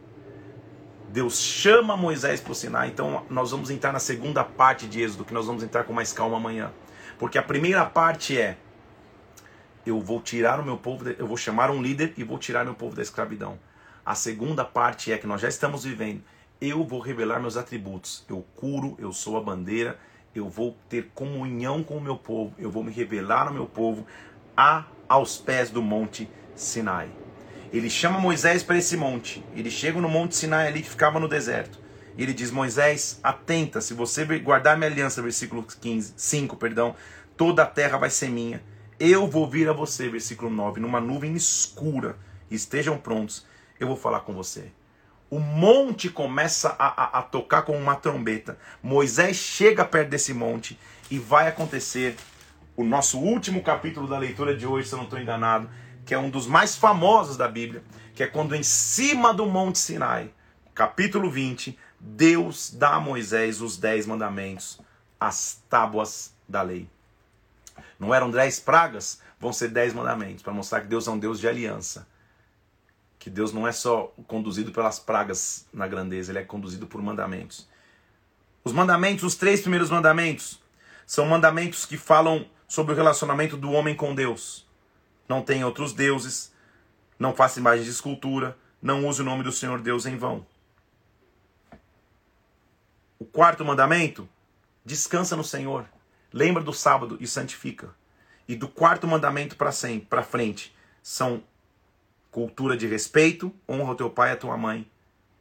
Deus chama Moisés para o Sinai, então nós vamos entrar na segunda parte de Êxodo, que nós vamos entrar com mais calma amanhã. Porque a primeira parte é: eu vou tirar o meu povo, eu vou chamar um líder e vou tirar meu povo da escravidão. A segunda parte é que nós já estamos vivendo. Eu vou revelar meus atributos. Eu curo, eu sou a bandeira, eu vou ter comunhão com o meu povo, eu vou me revelar ao meu povo a, aos pés do monte Sinai. Ele chama Moisés para esse monte. Ele chega no monte Sinai ali que ficava no deserto. E ele diz: Moisés, atenta, se você guardar minha aliança, versículo 15, 5, perdão, toda a terra vai ser minha. Eu vou vir a você, versículo 9, numa nuvem escura. Estejam prontos, eu vou falar com você. O monte começa a, a, a tocar com uma trombeta. Moisés chega perto desse monte e vai acontecer o nosso último capítulo da leitura de hoje, se eu não estou enganado que é um dos mais famosos da Bíblia, que é quando em cima do Monte Sinai, capítulo 20, Deus dá a Moisés os dez mandamentos, as tábuas da lei. Não eram dez pragas, vão ser dez mandamentos, para mostrar que Deus é um Deus de aliança. Que Deus não é só conduzido pelas pragas na grandeza, ele é conduzido por mandamentos. Os mandamentos, os três primeiros mandamentos, são mandamentos que falam sobre o relacionamento do homem com Deus não tenha outros deuses, não faça imagens de escultura, não use o nome do Senhor Deus em vão. O quarto mandamento, descansa no Senhor. Lembra do sábado e santifica. E do quarto mandamento para para frente, são cultura de respeito, honra o teu pai e a tua mãe.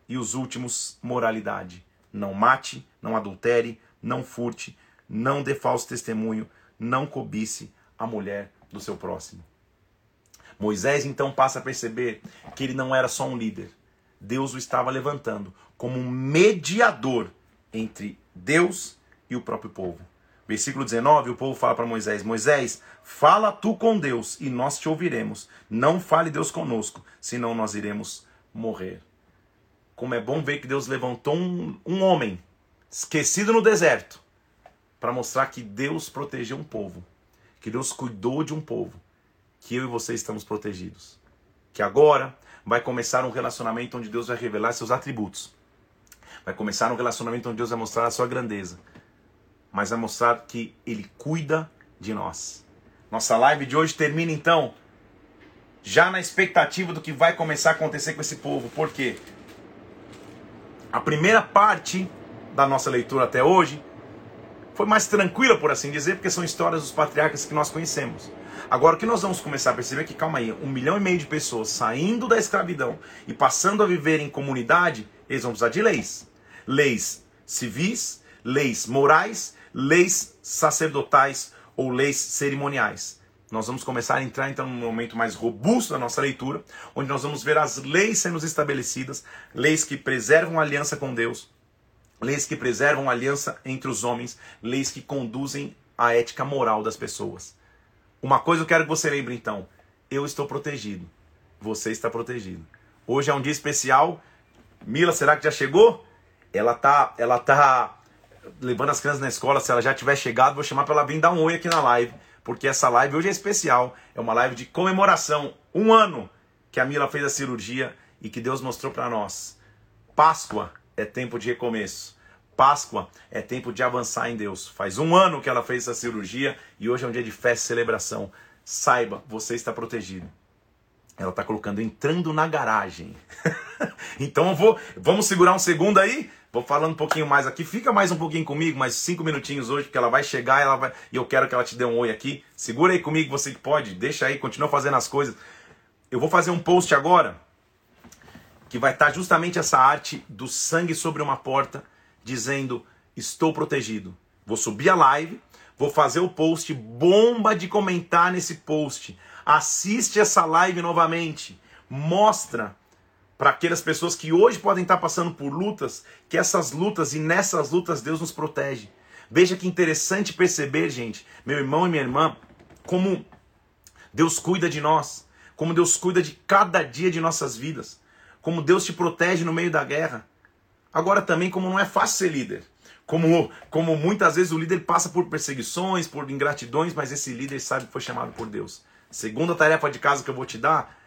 E os últimos, moralidade. Não mate, não adultere, não furte, não dê falso testemunho, não cobice a mulher do seu próximo. Moisés então passa a perceber que ele não era só um líder. Deus o estava levantando como um mediador entre Deus e o próprio povo. Versículo 19, o povo fala para Moisés: Moisés, fala tu com Deus e nós te ouviremos. Não fale Deus conosco, senão nós iremos morrer. Como é bom ver que Deus levantou um, um homem esquecido no deserto para mostrar que Deus protegeu um povo, que Deus cuidou de um povo, que eu e você estamos protegidos. Que agora vai começar um relacionamento onde Deus vai revelar seus atributos. Vai começar um relacionamento onde Deus vai mostrar a sua grandeza. Mas vai mostrar que Ele cuida de nós. Nossa live de hoje termina então já na expectativa do que vai começar a acontecer com esse povo. Por quê? A primeira parte da nossa leitura até hoje foi mais tranquila, por assim dizer, porque são histórias dos patriarcas que nós conhecemos. Agora, o que nós vamos começar a perceber é que, calma aí, um milhão e meio de pessoas saindo da escravidão e passando a viver em comunidade, eles vão precisar de leis. Leis civis, leis morais, leis sacerdotais, ou leis cerimoniais. Nós vamos começar a entrar então num momento mais robusto da nossa leitura, onde nós vamos ver as leis sendo estabelecidas, leis que preservam a aliança com Deus, leis que preservam a aliança entre os homens, leis que conduzem a ética moral das pessoas. Uma coisa eu quero que você lembre então: eu estou protegido, você está protegido. Hoje é um dia especial. Mila, será que já chegou? Ela tá, ela tá levando as crianças na escola. Se ela já tiver chegado, vou chamar para ela vir dar um oi aqui na live, porque essa live hoje é especial. É uma live de comemoração, um ano que a Mila fez a cirurgia e que Deus mostrou para nós. Páscoa é tempo de recomeço. Páscoa é tempo de avançar em Deus. Faz um ano que ela fez essa cirurgia e hoje é um dia de festa e celebração. Saiba, você está protegido. Ela está colocando entrando na garagem. então eu vou, vamos segurar um segundo aí. Vou falando um pouquinho mais aqui. Fica mais um pouquinho comigo, mais cinco minutinhos hoje, porque ela vai chegar ela vai, e eu quero que ela te dê um oi aqui. Segura aí comigo, você que pode. Deixa aí, continua fazendo as coisas. Eu vou fazer um post agora que vai estar justamente essa arte do sangue sobre uma porta dizendo: Estou protegido. Vou subir a live, vou fazer o post, bomba de comentar nesse post. Assiste essa live novamente. Mostra para aquelas pessoas que hoje podem estar passando por lutas, que essas lutas e nessas lutas Deus nos protege. Veja que interessante perceber, gente, meu irmão e minha irmã, como Deus cuida de nós, como Deus cuida de cada dia de nossas vidas, como Deus te protege no meio da guerra. Agora também como não é fácil ser líder. Como, como muitas vezes o líder passa por perseguições, por ingratidões, mas esse líder sabe que foi chamado por Deus. Segunda tarefa de casa que eu vou te dar,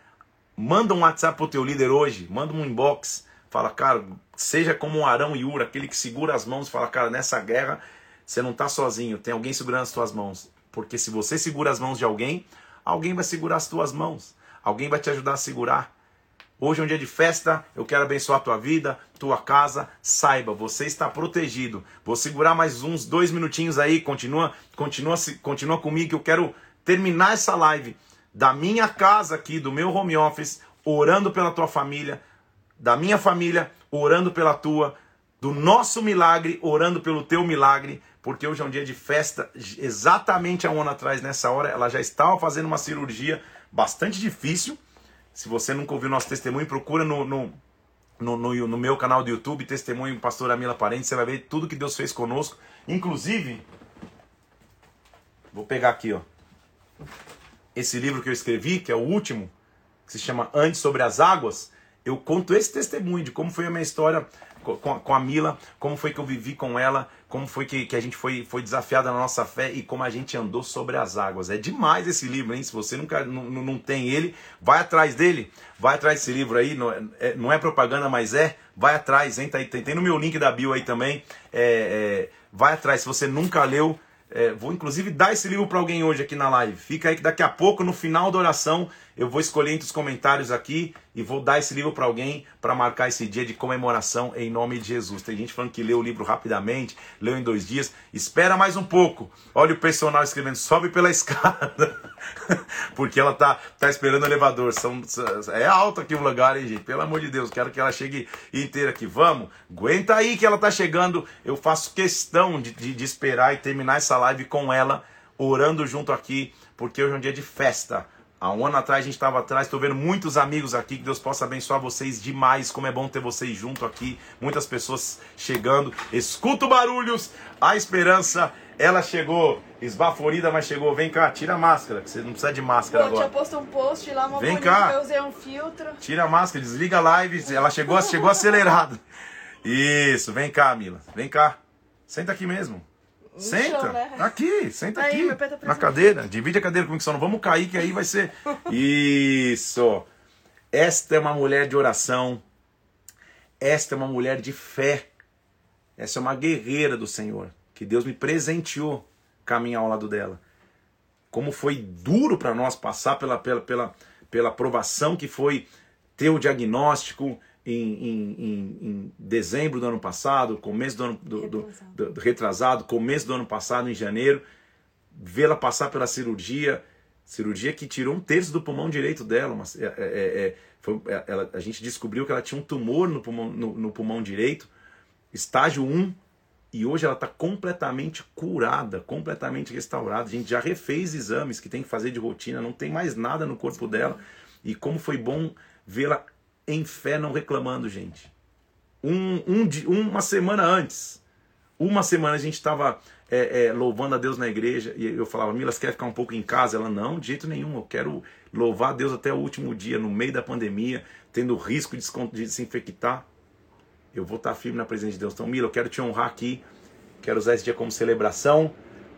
manda um WhatsApp pro teu líder hoje, manda um inbox, fala, cara, seja como um Arão e Ura, aquele que segura as mãos, fala, cara, nessa guerra você não tá sozinho, tem alguém segurando as tuas mãos. Porque se você segura as mãos de alguém, alguém vai segurar as tuas mãos. Alguém vai te ajudar a segurar. Hoje é um dia de festa, eu quero abençoar a tua vida, tua casa. Saiba, você está protegido. Vou segurar mais uns dois minutinhos aí, continua, continua, continua comigo eu quero terminar essa live da minha casa aqui, do meu home office, orando pela tua família, da minha família, orando pela tua, do nosso milagre, orando pelo teu milagre, porque hoje é um dia de festa. Exatamente há um ano atrás, nessa hora, ela já estava fazendo uma cirurgia bastante difícil se você nunca ouviu nosso testemunho, procura no, no, no, no, no meu canal do YouTube, Testemunho Pastor Amila Parente, você vai ver tudo que Deus fez conosco. Inclusive, vou pegar aqui, ó. Esse livro que eu escrevi, que é o último, que se chama Antes sobre as Águas, eu conto esse testemunho de como foi a minha história com com a Mila, como foi que eu vivi com ela, como foi que, que a gente foi, foi desafiada na nossa fé e como a gente andou sobre as águas. É demais esse livro, hein? Se você nunca não, não tem ele, vai atrás dele, vai atrás desse livro aí. Não é, não é propaganda, mas é. Vai atrás, hein? Tá, tem, tem no meu link da bio aí também. É, é, vai atrás. Se você nunca leu, é, vou inclusive dar esse livro para alguém hoje aqui na live. Fica aí que daqui a pouco, no final da oração, eu vou escolher entre os comentários aqui e vou dar esse livro para alguém para marcar esse dia de comemoração em nome de Jesus. Tem gente falando que leu o livro rapidamente, leu em dois dias. Espera mais um pouco. Olha o personal escrevendo, sobe pela escada. Porque ela tá, tá esperando o elevador. São, é alto aqui o lugar, hein, gente? Pelo amor de Deus, quero que ela chegue inteira aqui. Vamos, aguenta aí que ela tá chegando. Eu faço questão de, de, de esperar e terminar essa live com ela, orando junto aqui, porque hoje é um dia de festa. Há um ano atrás a gente estava atrás, estou vendo muitos amigos aqui, que Deus possa abençoar vocês demais, como é bom ter vocês junto aqui, muitas pessoas chegando. Escuta barulhos, a esperança, ela chegou, esbaforida, mas chegou. Vem cá, tira a máscara, que você não precisa de máscara Pô, agora. tinha posto um post lá, uma Vem bonita, cá. eu usei um filtro. Tira a máscara, desliga a live, ela chegou, chegou acelerada. Isso, vem cá, Mila, vem cá. Senta aqui mesmo. No Senta. chão, né? Aqui, senta Aí, aqui. tá na cadeira. Divide a cadeira comigo, só não vamos cair, que aí vai ser. Isso. Esta é uma mulher de oração. Esta é uma mulher de fé. Essa é uma guerreira do Senhor. Que Deus me presenteou caminhar ao lado dela. Como foi duro para nós passar pela, pela, pela, pela provação que foi ter o diagnóstico em, em, em, em dezembro do ano passado, começo do ano do, do, Retrasado. do- do retrasado, começo do ano passado, em janeiro, vê-la passar pela cirurgia, cirurgia que tirou um terço do pulmão direito dela. Mas, é, é, é, foi- é, ela- a gente descobriu que ela tinha um tumor no pulmão, no, no pulmão direito, estágio 1, E hoje ela está completamente curada, completamente restaurada. A gente já refez exames que tem que fazer de rotina, não tem mais nada no corpo dela. E como foi bom vê-la em fé, não reclamando, gente. Um, um, uma semana antes, uma semana a gente estava é, é, louvando a Deus na igreja e eu falava, Mila, você quer ficar um pouco em casa? Ela, não, de jeito nenhum, eu quero louvar a Deus até o último dia, no meio da pandemia, tendo risco de se infectar eu vou estar firme na presença de Deus. Então, Mila, eu quero te honrar aqui, quero usar esse dia como celebração,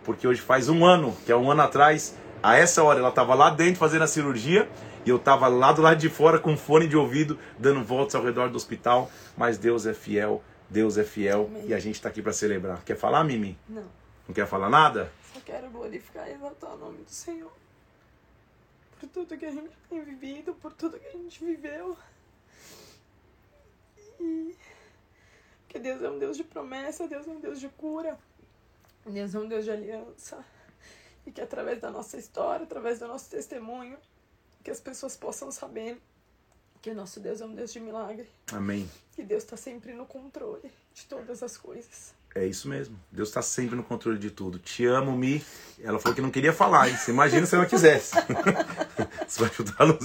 porque hoje faz um ano, que é um ano atrás, a essa hora ela estava lá dentro fazendo a cirurgia e eu estava lá do lado de fora com fone de ouvido, dando voltas ao redor do hospital. Mas Deus é fiel, Deus é fiel Amém. e a gente está aqui para celebrar. Quer falar, Mimi? Não. Não quer falar nada? Só quero glorificar e exaltar o nome do Senhor. Por tudo que a gente tem vivido, por tudo que a gente viveu. E que Deus é um Deus de promessa, Deus é um Deus de cura, Deus é um Deus de aliança. E que através da nossa história, através do nosso testemunho, que as pessoas possam saber que o nosso Deus é um Deus de milagre. Amém. Que Deus está sempre no controle de todas as coisas. É isso mesmo. Deus está sempre no controle de tudo. Te amo, Mi. Ela falou que não queria falar, hein? Você imagina se ela quisesse. Você vai chutar a luz.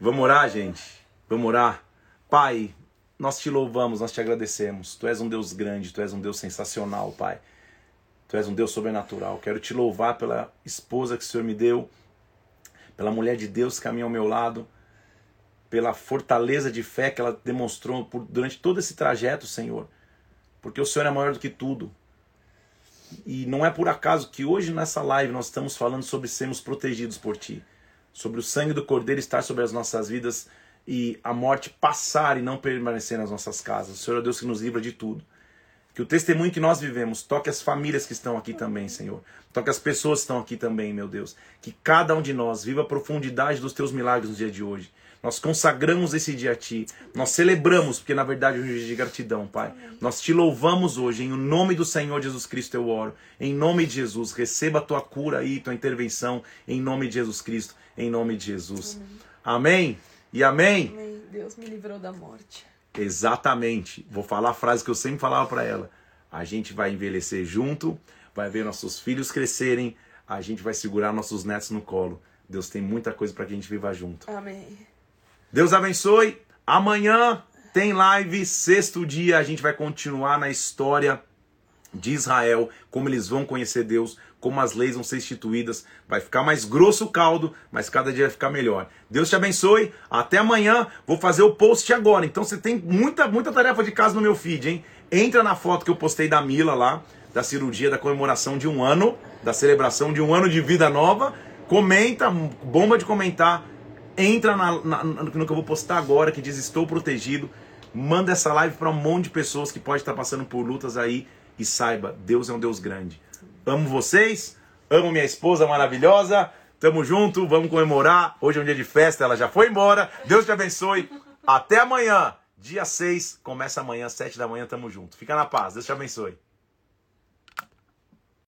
Vamos orar, gente. Vamos orar. Pai, nós te louvamos, nós te agradecemos. Tu és um Deus grande, tu és um Deus sensacional, Pai. Tu és um Deus sobrenatural. Quero te louvar pela esposa que o Senhor me deu, pela mulher de Deus que caminha ao meu lado, pela fortaleza de fé que ela demonstrou por, durante todo esse trajeto, Senhor. Porque o Senhor é maior do que tudo. E não é por acaso que hoje nessa live nós estamos falando sobre sermos protegidos por Ti, sobre o sangue do Cordeiro estar sobre as nossas vidas e a morte passar e não permanecer nas nossas casas. O Senhor é Deus que nos livra de tudo. Que o testemunho que nós vivemos toque as famílias que estão aqui também, Senhor. Toque as pessoas que estão aqui também, meu Deus. Que cada um de nós viva a profundidade dos teus milagres no dia de hoje. Nós consagramos esse dia a Ti. Nós celebramos, porque na verdade é um dia de gratidão, Pai. Nós te louvamos hoje. Em nome do Senhor Jesus Cristo eu oro. Em nome de Jesus, receba a tua cura aí, tua intervenção. Em nome de Jesus Cristo. Em nome de Jesus. Amém. Amém. E amém? Amém. Deus me livrou da morte. Exatamente. Vou falar a frase que eu sempre falava para ela. A gente vai envelhecer junto, vai ver nossos filhos crescerem, a gente vai segurar nossos netos no colo. Deus tem muita coisa para que a gente viva junto. Amém. Deus abençoe. Amanhã tem live, sexto dia, a gente vai continuar na história de Israel, como eles vão conhecer Deus, como as leis vão ser instituídas. Vai ficar mais grosso o caldo, mas cada dia vai ficar melhor. Deus te abençoe. Até amanhã. Vou fazer o post agora. Então você tem muita, muita tarefa de casa no meu feed, hein? Entra na foto que eu postei da Mila lá, da cirurgia, da comemoração de um ano, da celebração de um ano de vida nova. Comenta, bomba de comentar. Entra na, na, no que eu vou postar agora, que diz Estou Protegido. Manda essa live para um monte de pessoas que pode estar passando por lutas aí. E saiba, Deus é um Deus grande. Amo vocês, amo minha esposa maravilhosa. Tamo junto, vamos comemorar. Hoje é um dia de festa, ela já foi embora. Deus te abençoe. Até amanhã, dia 6. Começa amanhã, 7 da manhã, tamo junto. Fica na paz, Deus te abençoe.